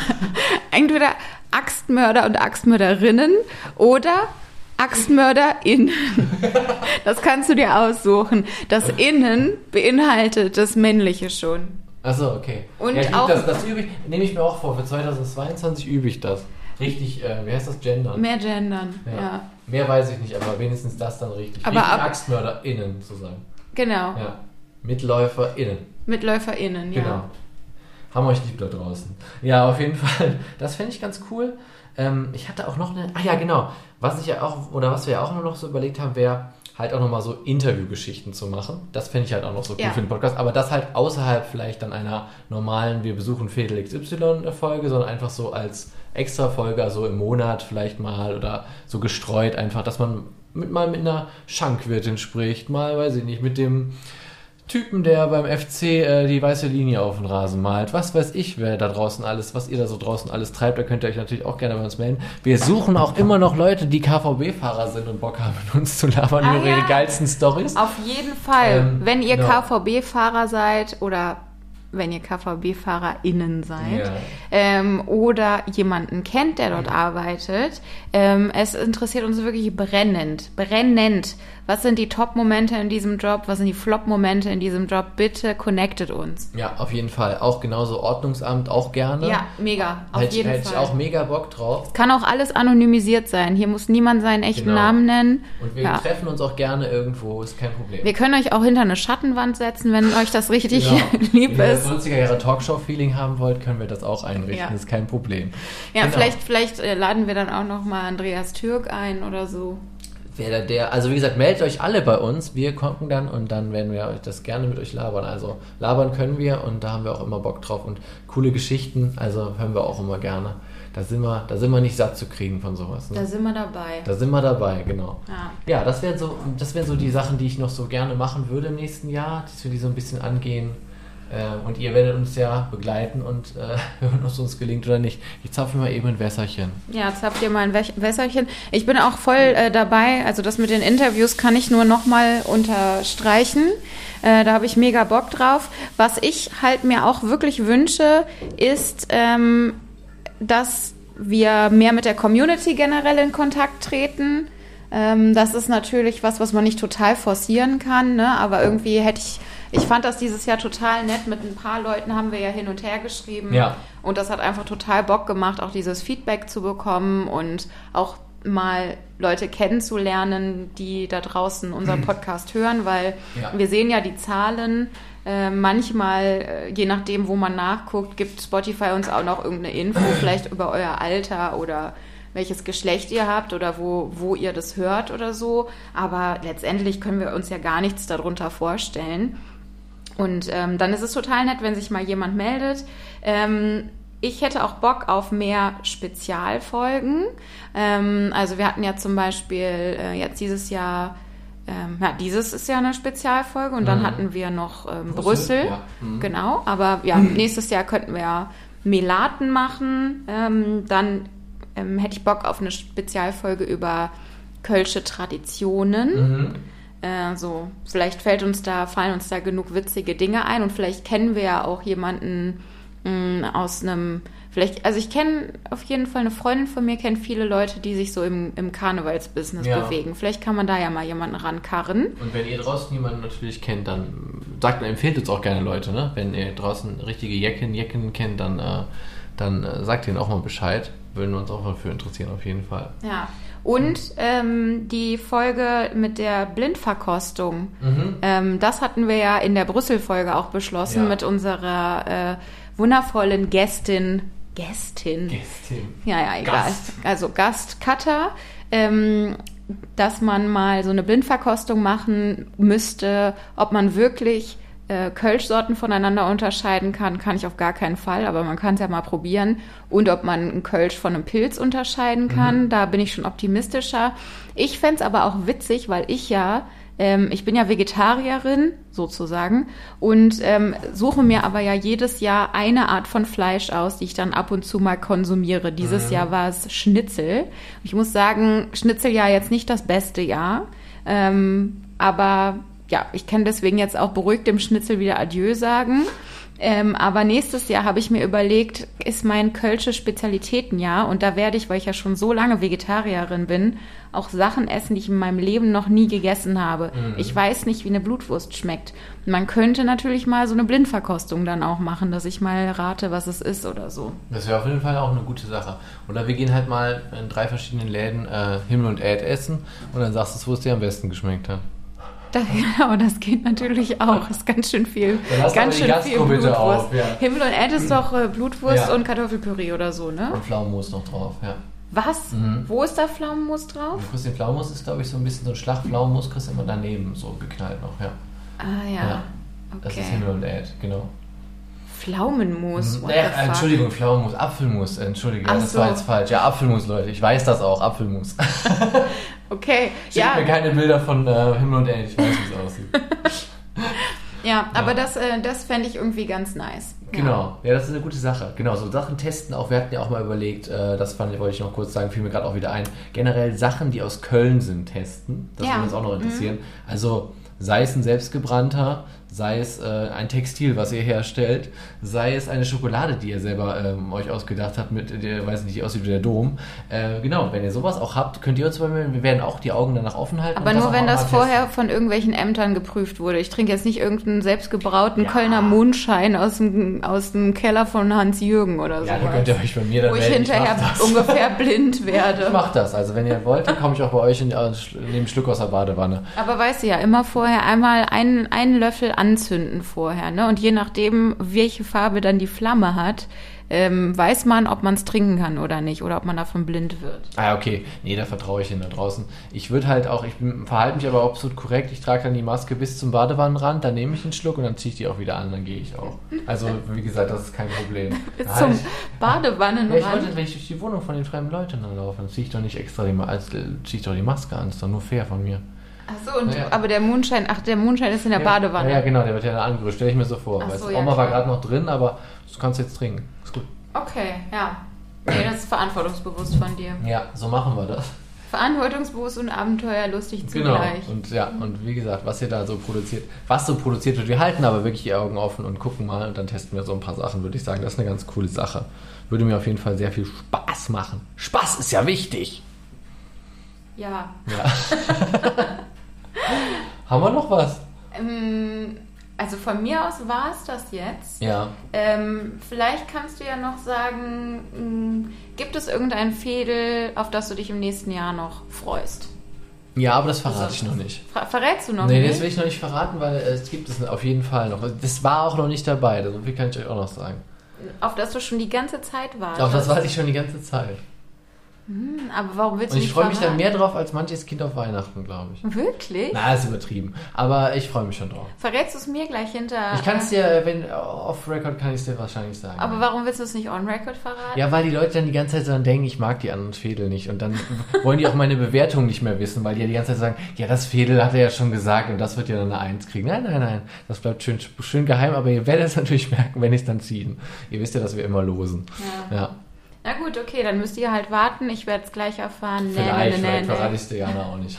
(laughs) entweder Axtmörder und Axtmörderinnen oder AxtmörderInnen. (laughs) Das kannst du dir aussuchen. Das Innen beinhaltet das Männliche schon. Achso, okay. Und ja, auch. Das, das übe ich, nehme ich mir auch vor. Für 2022 übe ich das. Richtig, äh, wie heißt das? Gendern. Mehr gendern, ja. ja. Mehr weiß ich nicht, aber wenigstens das dann richtig. Aber richtig ab AxtmörderInnen zu sagen. Genau. Ja. MitläuferInnen. MitläuferInnen, ja. Genau. Haben euch lieb da draußen. Ja, auf jeden (laughs) Fall. Das fände ich ganz cool. Ähm, ich hatte auch noch eine. Ach ja, genau. Was ich ja auch, oder was wir ja auch noch so überlegt haben, wäre halt auch nochmal so Interviewgeschichten zu machen. Das fände ich halt auch noch so cool ja. für den Podcast. Aber das halt außerhalb vielleicht dann einer normalen, wir besuchen Fädel XY-Folge, sondern einfach so als extra Folge, also im Monat vielleicht mal oder so gestreut einfach, dass man mit, mal mit einer Schankwirtin spricht, mal, weiß ich nicht, mit dem Typen, der beim FC äh, die weiße Linie auf den Rasen malt. Was weiß ich, wer da draußen alles, was ihr da so draußen alles treibt, da könnt ihr euch natürlich auch gerne bei uns melden. Wir suchen auch immer noch Leute, die KVB-Fahrer sind und Bock haben, mit uns zu labern ah, über ja. ihre geilsten Stories. Auf jeden Fall. Ähm, wenn ihr no. KVB-Fahrer seid oder wenn ihr KVB-FahrerInnen seid ja. ähm, oder jemanden kennt, der dort arbeitet. Ähm, es interessiert uns wirklich brennend, brennend was sind die Top-Momente in diesem Job? Was sind die Flop-Momente in diesem Job? Bitte connectet uns. Ja, auf jeden Fall. Auch genauso Ordnungsamt, auch gerne. Ja, mega. Auf hätte, jeden hätte Fall. Hätte ich auch mega Bock drauf. Es kann auch alles anonymisiert sein. Hier muss niemand seinen echten genau. Namen nennen. Und wir ja. treffen uns auch gerne irgendwo, ist kein Problem. Wir können euch auch hinter eine Schattenwand setzen, wenn euch das richtig genau. (laughs) lieb ist. ist. Wenn ihr 90er Jahre Talkshow-Feeling haben wollt, können wir das auch einrichten. Ja. Ist kein Problem. Ja, Genau. vielleicht, vielleicht äh, laden wir dann auch noch mal Andreas Türk ein oder so. Wer da der, also wie gesagt, meldet euch alle bei uns. Wir gucken dann und dann werden wir euch das gerne mit euch labern. Also labern können wir und da haben wir auch immer Bock drauf und coole Geschichten. Also hören wir auch immer gerne. Da sind wir, da sind wir nicht satt zu kriegen von sowas. Da Ne? sind wir dabei. Da sind wir dabei, genau. Ja. Ja, das wären so, das wären so die Sachen, die ich noch so gerne machen würde im nächsten Jahr, dass wir die so ein bisschen angehen. Äh, und ihr werdet uns ja begleiten und äh, (laughs) hören, ob es uns gelingt oder nicht. Ich zapfe mal eben ein Wässerchen. Ja, habt ihr mal ein Wässerchen. Ich bin auch voll äh, dabei. Also das mit den Interviews kann ich nur noch mal unterstreichen. Äh, da habe ich mega Bock drauf. Was ich halt mir auch wirklich wünsche, ist, ähm, dass wir mehr mit der Community generell in Kontakt treten. Ähm, das ist natürlich was, was man nicht total forcieren kann, ne? aber irgendwie hätte ich, ich fand das dieses Jahr total nett. Mit ein paar Leuten haben wir ja hin und her geschrieben. Ja. Und das hat einfach total Bock gemacht, auch dieses Feedback zu bekommen und auch mal Leute kennenzulernen, die da draußen unseren Podcast hören, weil Ja. wir sehen ja die Zahlen. Äh, manchmal, äh, je nachdem, wo man nachguckt, gibt Spotify uns auch noch irgendeine Info, (clears throat) vielleicht über euer Alter oder welches Geschlecht ihr habt oder wo, wo ihr das hört oder so. Aber letztendlich können wir uns ja gar nichts darunter vorstellen. Und ähm, dann ist es total nett, wenn sich mal jemand meldet. Ähm, ich hätte auch Bock auf mehr Spezialfolgen. Ähm, also wir hatten ja zum Beispiel äh, jetzt dieses Jahr, ähm, ja, dieses ist ja eine Spezialfolge und dann Mhm. hatten wir noch ähm, Brüssel, Brüssel. ja. Mhm. Genau, aber ja, nächstes Jahr könnten wir Melaten machen. Ähm, dann ähm, hätte ich Bock auf eine Spezialfolge über Kölsche Traditionen. Mhm. Äh, so, vielleicht fällt uns da, fallen uns da genug witzige Dinge ein und vielleicht kennen wir ja auch jemanden mh, aus einem, vielleicht, also ich kenne auf jeden Fall eine Freundin von mir, kennt viele Leute, die sich so im, im Karnevalsbusiness Ja. bewegen. Vielleicht kann man da ja mal jemanden rankarren. Und wenn ihr draußen jemanden natürlich kennt, dann sagt empfehlt uns auch gerne Leute, ne? Wenn ihr draußen richtige Jecken, Jecken kennt, dann, äh, dann äh, sagt ihnen auch mal Bescheid. Würden wir uns auch mal für interessieren, auf jeden Fall. Ja. Und ähm, die Folge mit der Blindverkostung, Mhm. ähm, das hatten wir ja in der Brüssel-Folge auch beschlossen Ja. mit unserer äh, wundervollen Gästin. Gästin? Gästin. Ja, ja, egal. Gast. Also Gastcutter, ähm, dass man mal so eine Blindverkostung machen müsste, ob man wirklich äh, Kölschsorten voneinander unterscheiden kann, kann ich auf gar keinen Fall, aber man kann es ja mal probieren. Und ob man einen Kölsch von einem Pilz unterscheiden kann, da bin ich schon optimistischer. Ich fänd's aber auch witzig, weil ich ja ähm, ich bin ja Vegetarierin sozusagen und ähm, suche mir aber ja jedes Jahr eine Art von Fleisch aus, die ich dann ab und zu mal konsumiere. Dieses Jahr war es Schnitzel. Ich muss sagen, Schnitzeljahr jetzt nicht das beste Jahr, ähm, aber ja, ich kann deswegen jetzt auch beruhigt dem Schnitzel wieder Adieu sagen. Ähm, aber nächstes Jahr habe ich mir überlegt, ist mein Kölsche Spezialitätenjahr und da werde ich, weil ich ja schon so lange Vegetarierin bin, auch Sachen essen, die ich in meinem Leben noch nie gegessen habe. Ich weiß nicht, wie eine Blutwurst schmeckt. Man könnte natürlich mal so eine Blindverkostung dann auch machen, dass ich mal rate, was es ist oder so. Das wäre auf jeden Fall auch eine gute Sache. Oder wir gehen halt mal in drei verschiedenen Läden äh, Himmel und Erd essen und dann sagst du, wo es dir am besten geschmeckt hat. Da, (laughs) genau, das geht natürlich auch. Das ist ganz schön viel. Dann ganz die Gastro bitte auf, ja. Himmel und Erd ist doch äh, Blutwurst Ja. und Kartoffelpüree oder so, ne? Und Pflaumenmus noch drauf, ja. Was? Mhm. Wo ist da Pflaumenmus drauf? Und Christian Pflaumenmus ist, glaube ich, so ein bisschen so ein Schlagpflaumenmus, kriegst du immer daneben so geknallt noch, ja. Ah ja. Ja, Das ist Okay. Himmel und Erd, genau. Pflaumenmus. what Äh, the fuck? Entschuldigung, Pflaumenmus, Apfelmus, entschuldige, Ach das so. war jetzt falsch. Ja, Apfelmus, Leute, ich weiß das auch, Apfelmus. (laughs) Okay, Schickt ja, mir keine Bilder von äh, Himmel und Erd, ich weiß, wie es aussieht. (laughs) ja, aber das, äh, das fände ich irgendwie ganz nice. Genau, ja, das ist eine gute Sache. Genau, so Sachen testen auch. Wir hatten ja auch mal überlegt, äh, das fand, wollte ich noch kurz sagen, fiel mir gerade auch wieder ein. Generell Sachen, die aus Köln sind, testen. Das Ja. würde uns auch noch interessieren. Also sei es ein selbstgebrannter, sei es äh, ein Textil, was ihr herstellt, sei es eine Schokolade, die ihr selber ähm, euch ausgedacht habt, mit der, weiß nicht, aussieht wie der Dom. Äh, genau, wenn ihr sowas auch habt, könnt ihr uns mal melden. Wir werden auch die Augen danach offen halten. Aber nur wenn das testen. vorher von irgendwelchen Ämtern geprüft wurde. Ich trinke jetzt nicht irgendeinen selbstgebrauten Ja. Kölner Mondschein aus dem, aus dem Keller von Hans-Jürgen oder so. Ja, dann könnt ihr euch bei mir dann Wo ich melden. hinterher mach das. ungefähr blind Ich werde. mach das. Also wenn ihr wollt, dann komme ich auch bei euch in, äh, nehme einen Schluck aus der Badewanne. Aber weißt du ja, immer vorher einmal einen, einen Löffel anzünden vorher. Ne? Und je nachdem, welche Farbe dann die Flamme hat, ähm, weiß man, ob man es trinken kann oder nicht oder ob man davon blind wird. Ah, okay. Nee, da vertraue ich Ihnen da draußen. Ich würde halt auch, ich verhalte mich aber absolut korrekt. Ich trage dann die Maske bis zum Badewannenrand, dann nehme ich einen Schluck und dann ziehe ich die auch wieder an, dann gehe ich auch. Also, wie gesagt, das ist kein Problem. (laughs) Bis Da zum halt- Ja, ich Badewannenrand. wollte, wenn ich durch die Wohnung von den fremden Leuten dann laufe, dann ziehe ich doch nicht extra die, äh, ziehe ich doch die Maske an. Das ist doch nur fair von mir. Achso, und Ja. aber der Mondschein, ach, der Mondschein ist in der ja, Badewanne. Ja, genau, der wird ja dann angerührt. Stell ich mir so vor. Ach Weil so, ja, Oma war gerade noch drin, aber du kannst jetzt trinken. Ist gut. Okay, ja. Nee, das ist verantwortungsbewusst von dir. Ja, so machen wir das. Verantwortungsbewusst und abenteuerlustig Genau. zugleich. Und ja, und wie gesagt, was ihr da so produziert, was so produziert wird, wir halten aber wirklich die Augen offen und gucken mal und dann testen wir so ein paar Sachen, würde ich sagen. Das ist eine ganz coole Sache. Würde mir auf jeden Fall sehr viel Spaß machen. Spaß ist ja wichtig. Ja. Ja. (laughs) (laughs) Haben wir noch was? Ähm, also von mir aus war es das jetzt. Ja. Ähm, vielleicht kannst du ja noch sagen, mh, gibt es irgendein Fädel, auf das du dich im nächsten Jahr noch freust? Ja, aber das verrate ich noch nicht. Ver verrätst du noch Nee, nicht? das will ich noch nicht verraten, weil äh, es gibt es auf jeden Fall noch. Das war auch noch nicht dabei, so viel kann ich euch auch noch sagen. Auf das du schon die ganze Zeit wartest. Auch das weiß ich schon die ganze Zeit. Hm, aber warum willst Und du ich nicht freue mich dann mehr drauf als manches Kind auf Weihnachten, glaube ich. Wirklich? Na, ist übertrieben. Aber ich freue mich schon drauf. Verrätst du es mir gleich hinter? Ich kann es dir, äh, wenn off-Record kann ich es dir wahrscheinlich sagen. Aber warum willst du es nicht on record verraten? ja, weil die Leute dann die ganze Zeit so dann denken, ich mag die anderen Fädel nicht. Und dann wollen die auch meine Bewertung nicht mehr wissen, weil die ja die ganze Zeit sagen, ja, das Fädel hat er ja schon gesagt und das wird ja dann eine Eins kriegen. Nein, nein, nein. Das bleibt schön, schön geheim, aber ihr werdet es natürlich (laughs) merken, wenn ich es dann ziehe. Ihr wisst ja, dass wir immer losen. Ja. Ja. Na gut, okay, dann müsst ihr halt warten. Ich werde es gleich erfahren. Vielleicht, nee, nee, vielleicht nee, verrate ich es dir Jana auch nicht.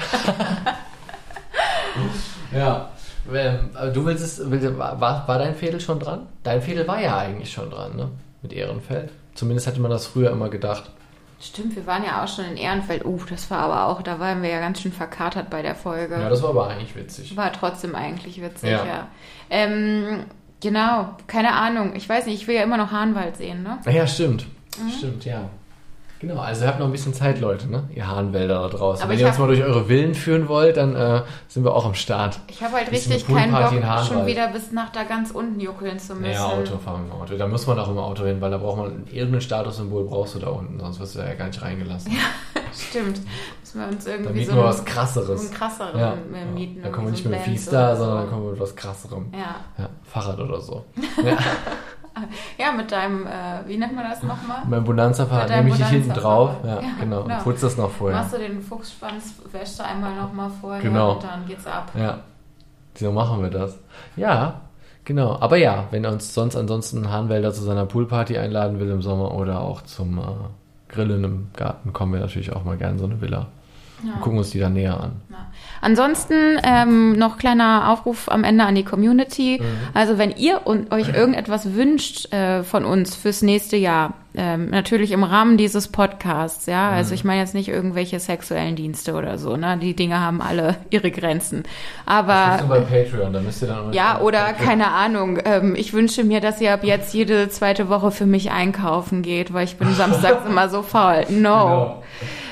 (laughs) ja. Ähm, Du willst es, willst, war, war dein Fädel schon dran? Dein Fädel war ja eigentlich schon dran, ne? Mit Ehrenfeld. Zumindest hatte man das früher immer gedacht. Stimmt, wir waren ja auch schon in Ehrenfeld. Uh, das war aber auch, da waren wir ja ganz schön verkatert bei der Folge. Ja, das war aber eigentlich witzig. war trotzdem eigentlich witzig, Ja. ja. Ähm, genau, keine Ahnung. Ich weiß nicht, ich will ja immer noch Hahnwald sehen, ne? Ja, stimmt. Mhm. Stimmt, ja. Genau, also ihr habt noch ein bisschen Zeit, Leute, ne? Ihr Hahnwälder da draußen. Aber Wenn ihr uns mal durch eure Villen führen wollt, dann äh, sind wir auch am Start. Ich habe halt richtig eine keinen Bock, schon wieder bis nach da ganz unten juckeln zu müssen. Ja, Auto fahren im Auto. Da muss man auch im Auto hin, weil da braucht man irgendein Statussymbol brauchst du da unten, sonst wirst du ja gar nicht reingelassen. (laughs) Stimmt. Müssen wir uns Dann irgendwie mieten so wir was krasseres. einen krasseren Ja. äh, mieten. Da kommen wir nicht so mit Fiesta, sondern so. dann kommen wir mit was krasserem. Ja. Ja, Fahrrad oder so. (laughs) Ja, (laughs) ja, mit deinem, äh, wie nennt man das nochmal? mein Bonanza-Fahrrad nehme ich dich hinten drauf. Ja, Ja, genau. genau. Und putzt das noch vorher. Machst du den Fuchsschwanz, wäschst du einmal nochmal vorher Genau. und dann geht's ab. Ja, so machen wir das. Ja, genau. Aber ja, wenn er uns sonst ansonsten Hahnwälder zu seiner Poolparty einladen will im Sommer oder auch zum äh, Grillen im Garten, kommen wir natürlich auch mal gerne in so eine Villa. Ja. Gucken uns die dann näher an. Ja. Ansonsten ähm, noch kleiner Aufruf am Ende an die Community. Mhm. Also wenn ihr und euch irgendetwas wünscht äh, von uns fürs nächste Jahr, ähm, natürlich im Rahmen dieses Podcasts, ja. Also ich meine jetzt nicht irgendwelche sexuellen Dienste oder so, ne? Die Dinge haben alle (laughs) ihre Grenzen. Aber bei Patreon, da müsst ihr dann ja, oder keine Ahnung. Ähm, ich wünsche mir, dass ihr ab jetzt jede zweite Woche für mich einkaufen geht, weil ich bin (laughs) samstags immer so faul. No. Genau.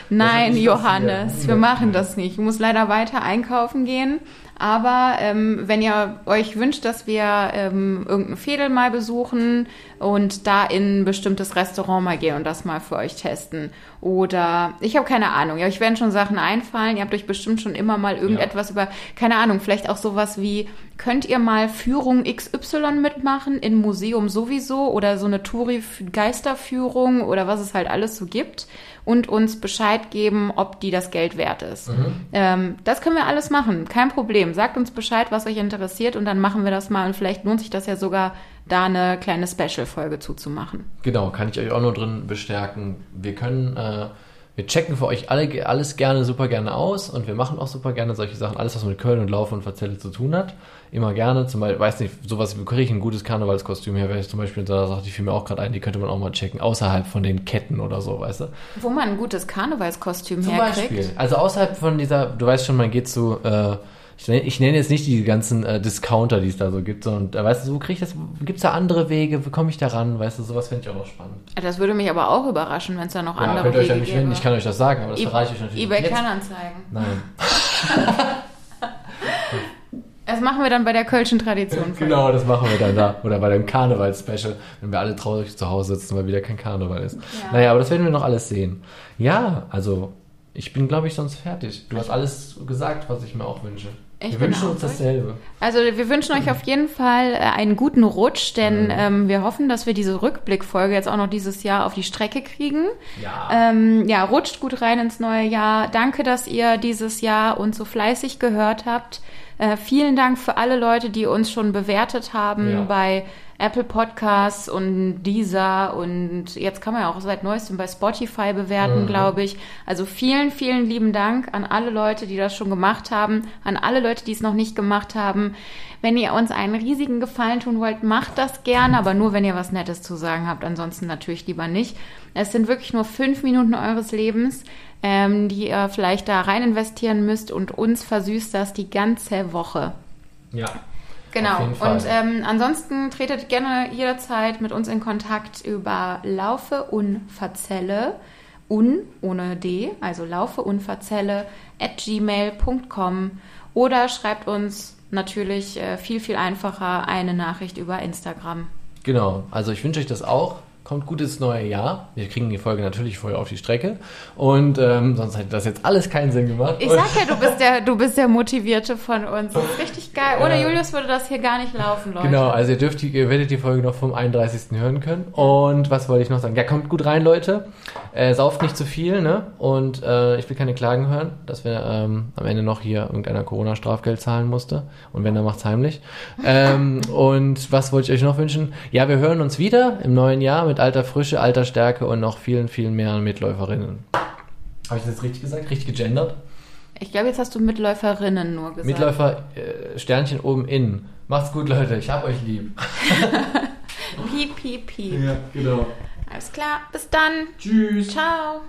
Nein, Johannes, wir machen das nicht. Ich muss leider weiter einkaufen gehen. Aber ähm, wenn ihr euch wünscht, dass wir ähm, irgendein Fädel mal besuchen und da in ein bestimmtes Restaurant mal gehen und das mal für euch testen. Oder ich habe keine Ahnung, ja, euch werden schon Sachen einfallen. Ihr habt euch bestimmt schon immer mal irgendetwas über, keine Ahnung, vielleicht auch sowas wie, könnt ihr mal Führung XY mitmachen in Museum sowieso oder so eine Touri-Geisterführung oder was es halt alles so gibt und uns Bescheid geben, ob die das Geld wert ist. Ähm, das können wir alles machen, kein Problem. Sagt uns Bescheid, was euch interessiert und dann machen wir das mal und vielleicht lohnt sich das ja sogar, da eine kleine Special-Folge zuzumachen. Genau, kann ich euch auch nur drin bestärken. Wir können, äh, wir checken für euch alle, alles gerne, super gerne aus und wir machen auch super gerne solche Sachen. Alles, was mit Köln und Laufen und Verzelle zu tun hat. Immer gerne. Zum Beispiel, weiß nicht, sowas, wie kriege ich ein gutes Karnevalskostüm her, wäre ich zum Beispiel in so einer Sache, die fiel mir auch gerade ein, die könnte man auch mal checken, außerhalb von den Ketten oder so, weißt du? Wo man ein gutes Karnevalskostüm Zum herkriegt. Beispiel. Also außerhalb von dieser, du weißt schon, man geht zu, äh, ich nenne, ich nenne jetzt nicht die ganzen äh, Discounter, die es da so gibt, sondern äh, weißt du, wo kriege ich das, gibt es da andere Wege, wie komme ich da ran, weißt du, sowas finde ich auch noch spannend. Das würde mich aber auch überraschen, wenn es da noch Ja, andere könnt ihr euch Wege an mich wenden, gäbe. ich kann euch das sagen, aber das E- verrate ich euch natürlich eBay jetzt. Kleinanzeigen. Nein. (laughs) (laughs) Das machen wir dann bei der Kölschen Tradition. Genau, das machen wir dann da. Oder bei dem Karneval-Special, wenn wir alle traurig zu Hause sitzen, weil wieder kein Karneval ist. Ja. Naja, aber das werden wir noch alles sehen. Ja, also ich bin, glaube ich, sonst fertig. Du hast alles gesagt, was ich mir auch wünsche. Ich wir wünschen uns dasselbe. Also wir wünschen euch auf jeden Fall äh, einen guten Rutsch, denn Mhm. ähm, wir hoffen, dass wir diese Rückblickfolge jetzt auch noch dieses Jahr auf die Strecke kriegen. Ja. Ähm, ja, rutscht gut rein ins neue Jahr. Danke, dass ihr dieses Jahr uns so fleißig gehört habt. Äh, vielen Dank für alle Leute, die uns schon bewertet haben Ja. bei Apple Podcasts und Deezer und jetzt kann man ja auch seit neuestem bei Spotify bewerten, Mhm. glaube ich. Also vielen, vielen lieben Dank an alle Leute, die das schon gemacht haben, an alle Leute, die es noch nicht gemacht haben. Wenn ihr uns einen riesigen Gefallen tun wollt, macht das gerne, aber nur, wenn ihr was Nettes zu sagen habt. Ansonsten natürlich lieber nicht. Es sind wirklich nur fünf Minuten eures Lebens, ähm, die ihr vielleicht da rein investieren müsst und uns versüßt das die ganze Woche. ja. Genau. Und ähm, ansonsten tretet gerne jederzeit mit uns in Kontakt über Laufe und Verzelle un ohne D, also laufe und verzelle at gmail.com oder schreibt uns natürlich äh, viel, viel einfacher eine Nachricht über Instagram. Genau, also ich wünsche euch das auch. Kommt gut ins neue Jahr. Wir kriegen die Folge natürlich vorher auf die Strecke. Und ähm, sonst hätte das jetzt alles keinen Sinn gemacht. Ich sag ja, du bist der, du bist der Motivierte von uns. Richtig geil. Ohne Äh, Julius würde das hier gar nicht laufen, Leute. Genau, also ihr dürft ihr werdet die Folge noch vom 31. hören können. Und was wollte ich noch sagen? Ja, kommt gut rein, Leute. Äh, sauft nicht zu viel, ne? Und äh, ich will keine Klagen hören, dass wir ähm, am Ende noch hier irgendeiner Corona-Strafgeld zahlen musste. Und wenn, dann macht's heimlich. ähm, und was wollte ich euch noch wünschen? Ja, wir hören uns wieder im neuen Jahr mit alter Frische, alter Stärke und noch vielen, vielen mehr Mitläuferinnen. Habe ich das jetzt richtig gesagt? Richtig gegendert? Ich glaube, jetzt hast du Mitläuferinnen nur gesagt. Mitläufer, äh, Sternchen oben in. Macht's gut, Leute. Ich hab euch lieb. (laughs) Piep, piep, piep. Ja, genau. Alles klar. Bis dann. Tschüss. Ciao.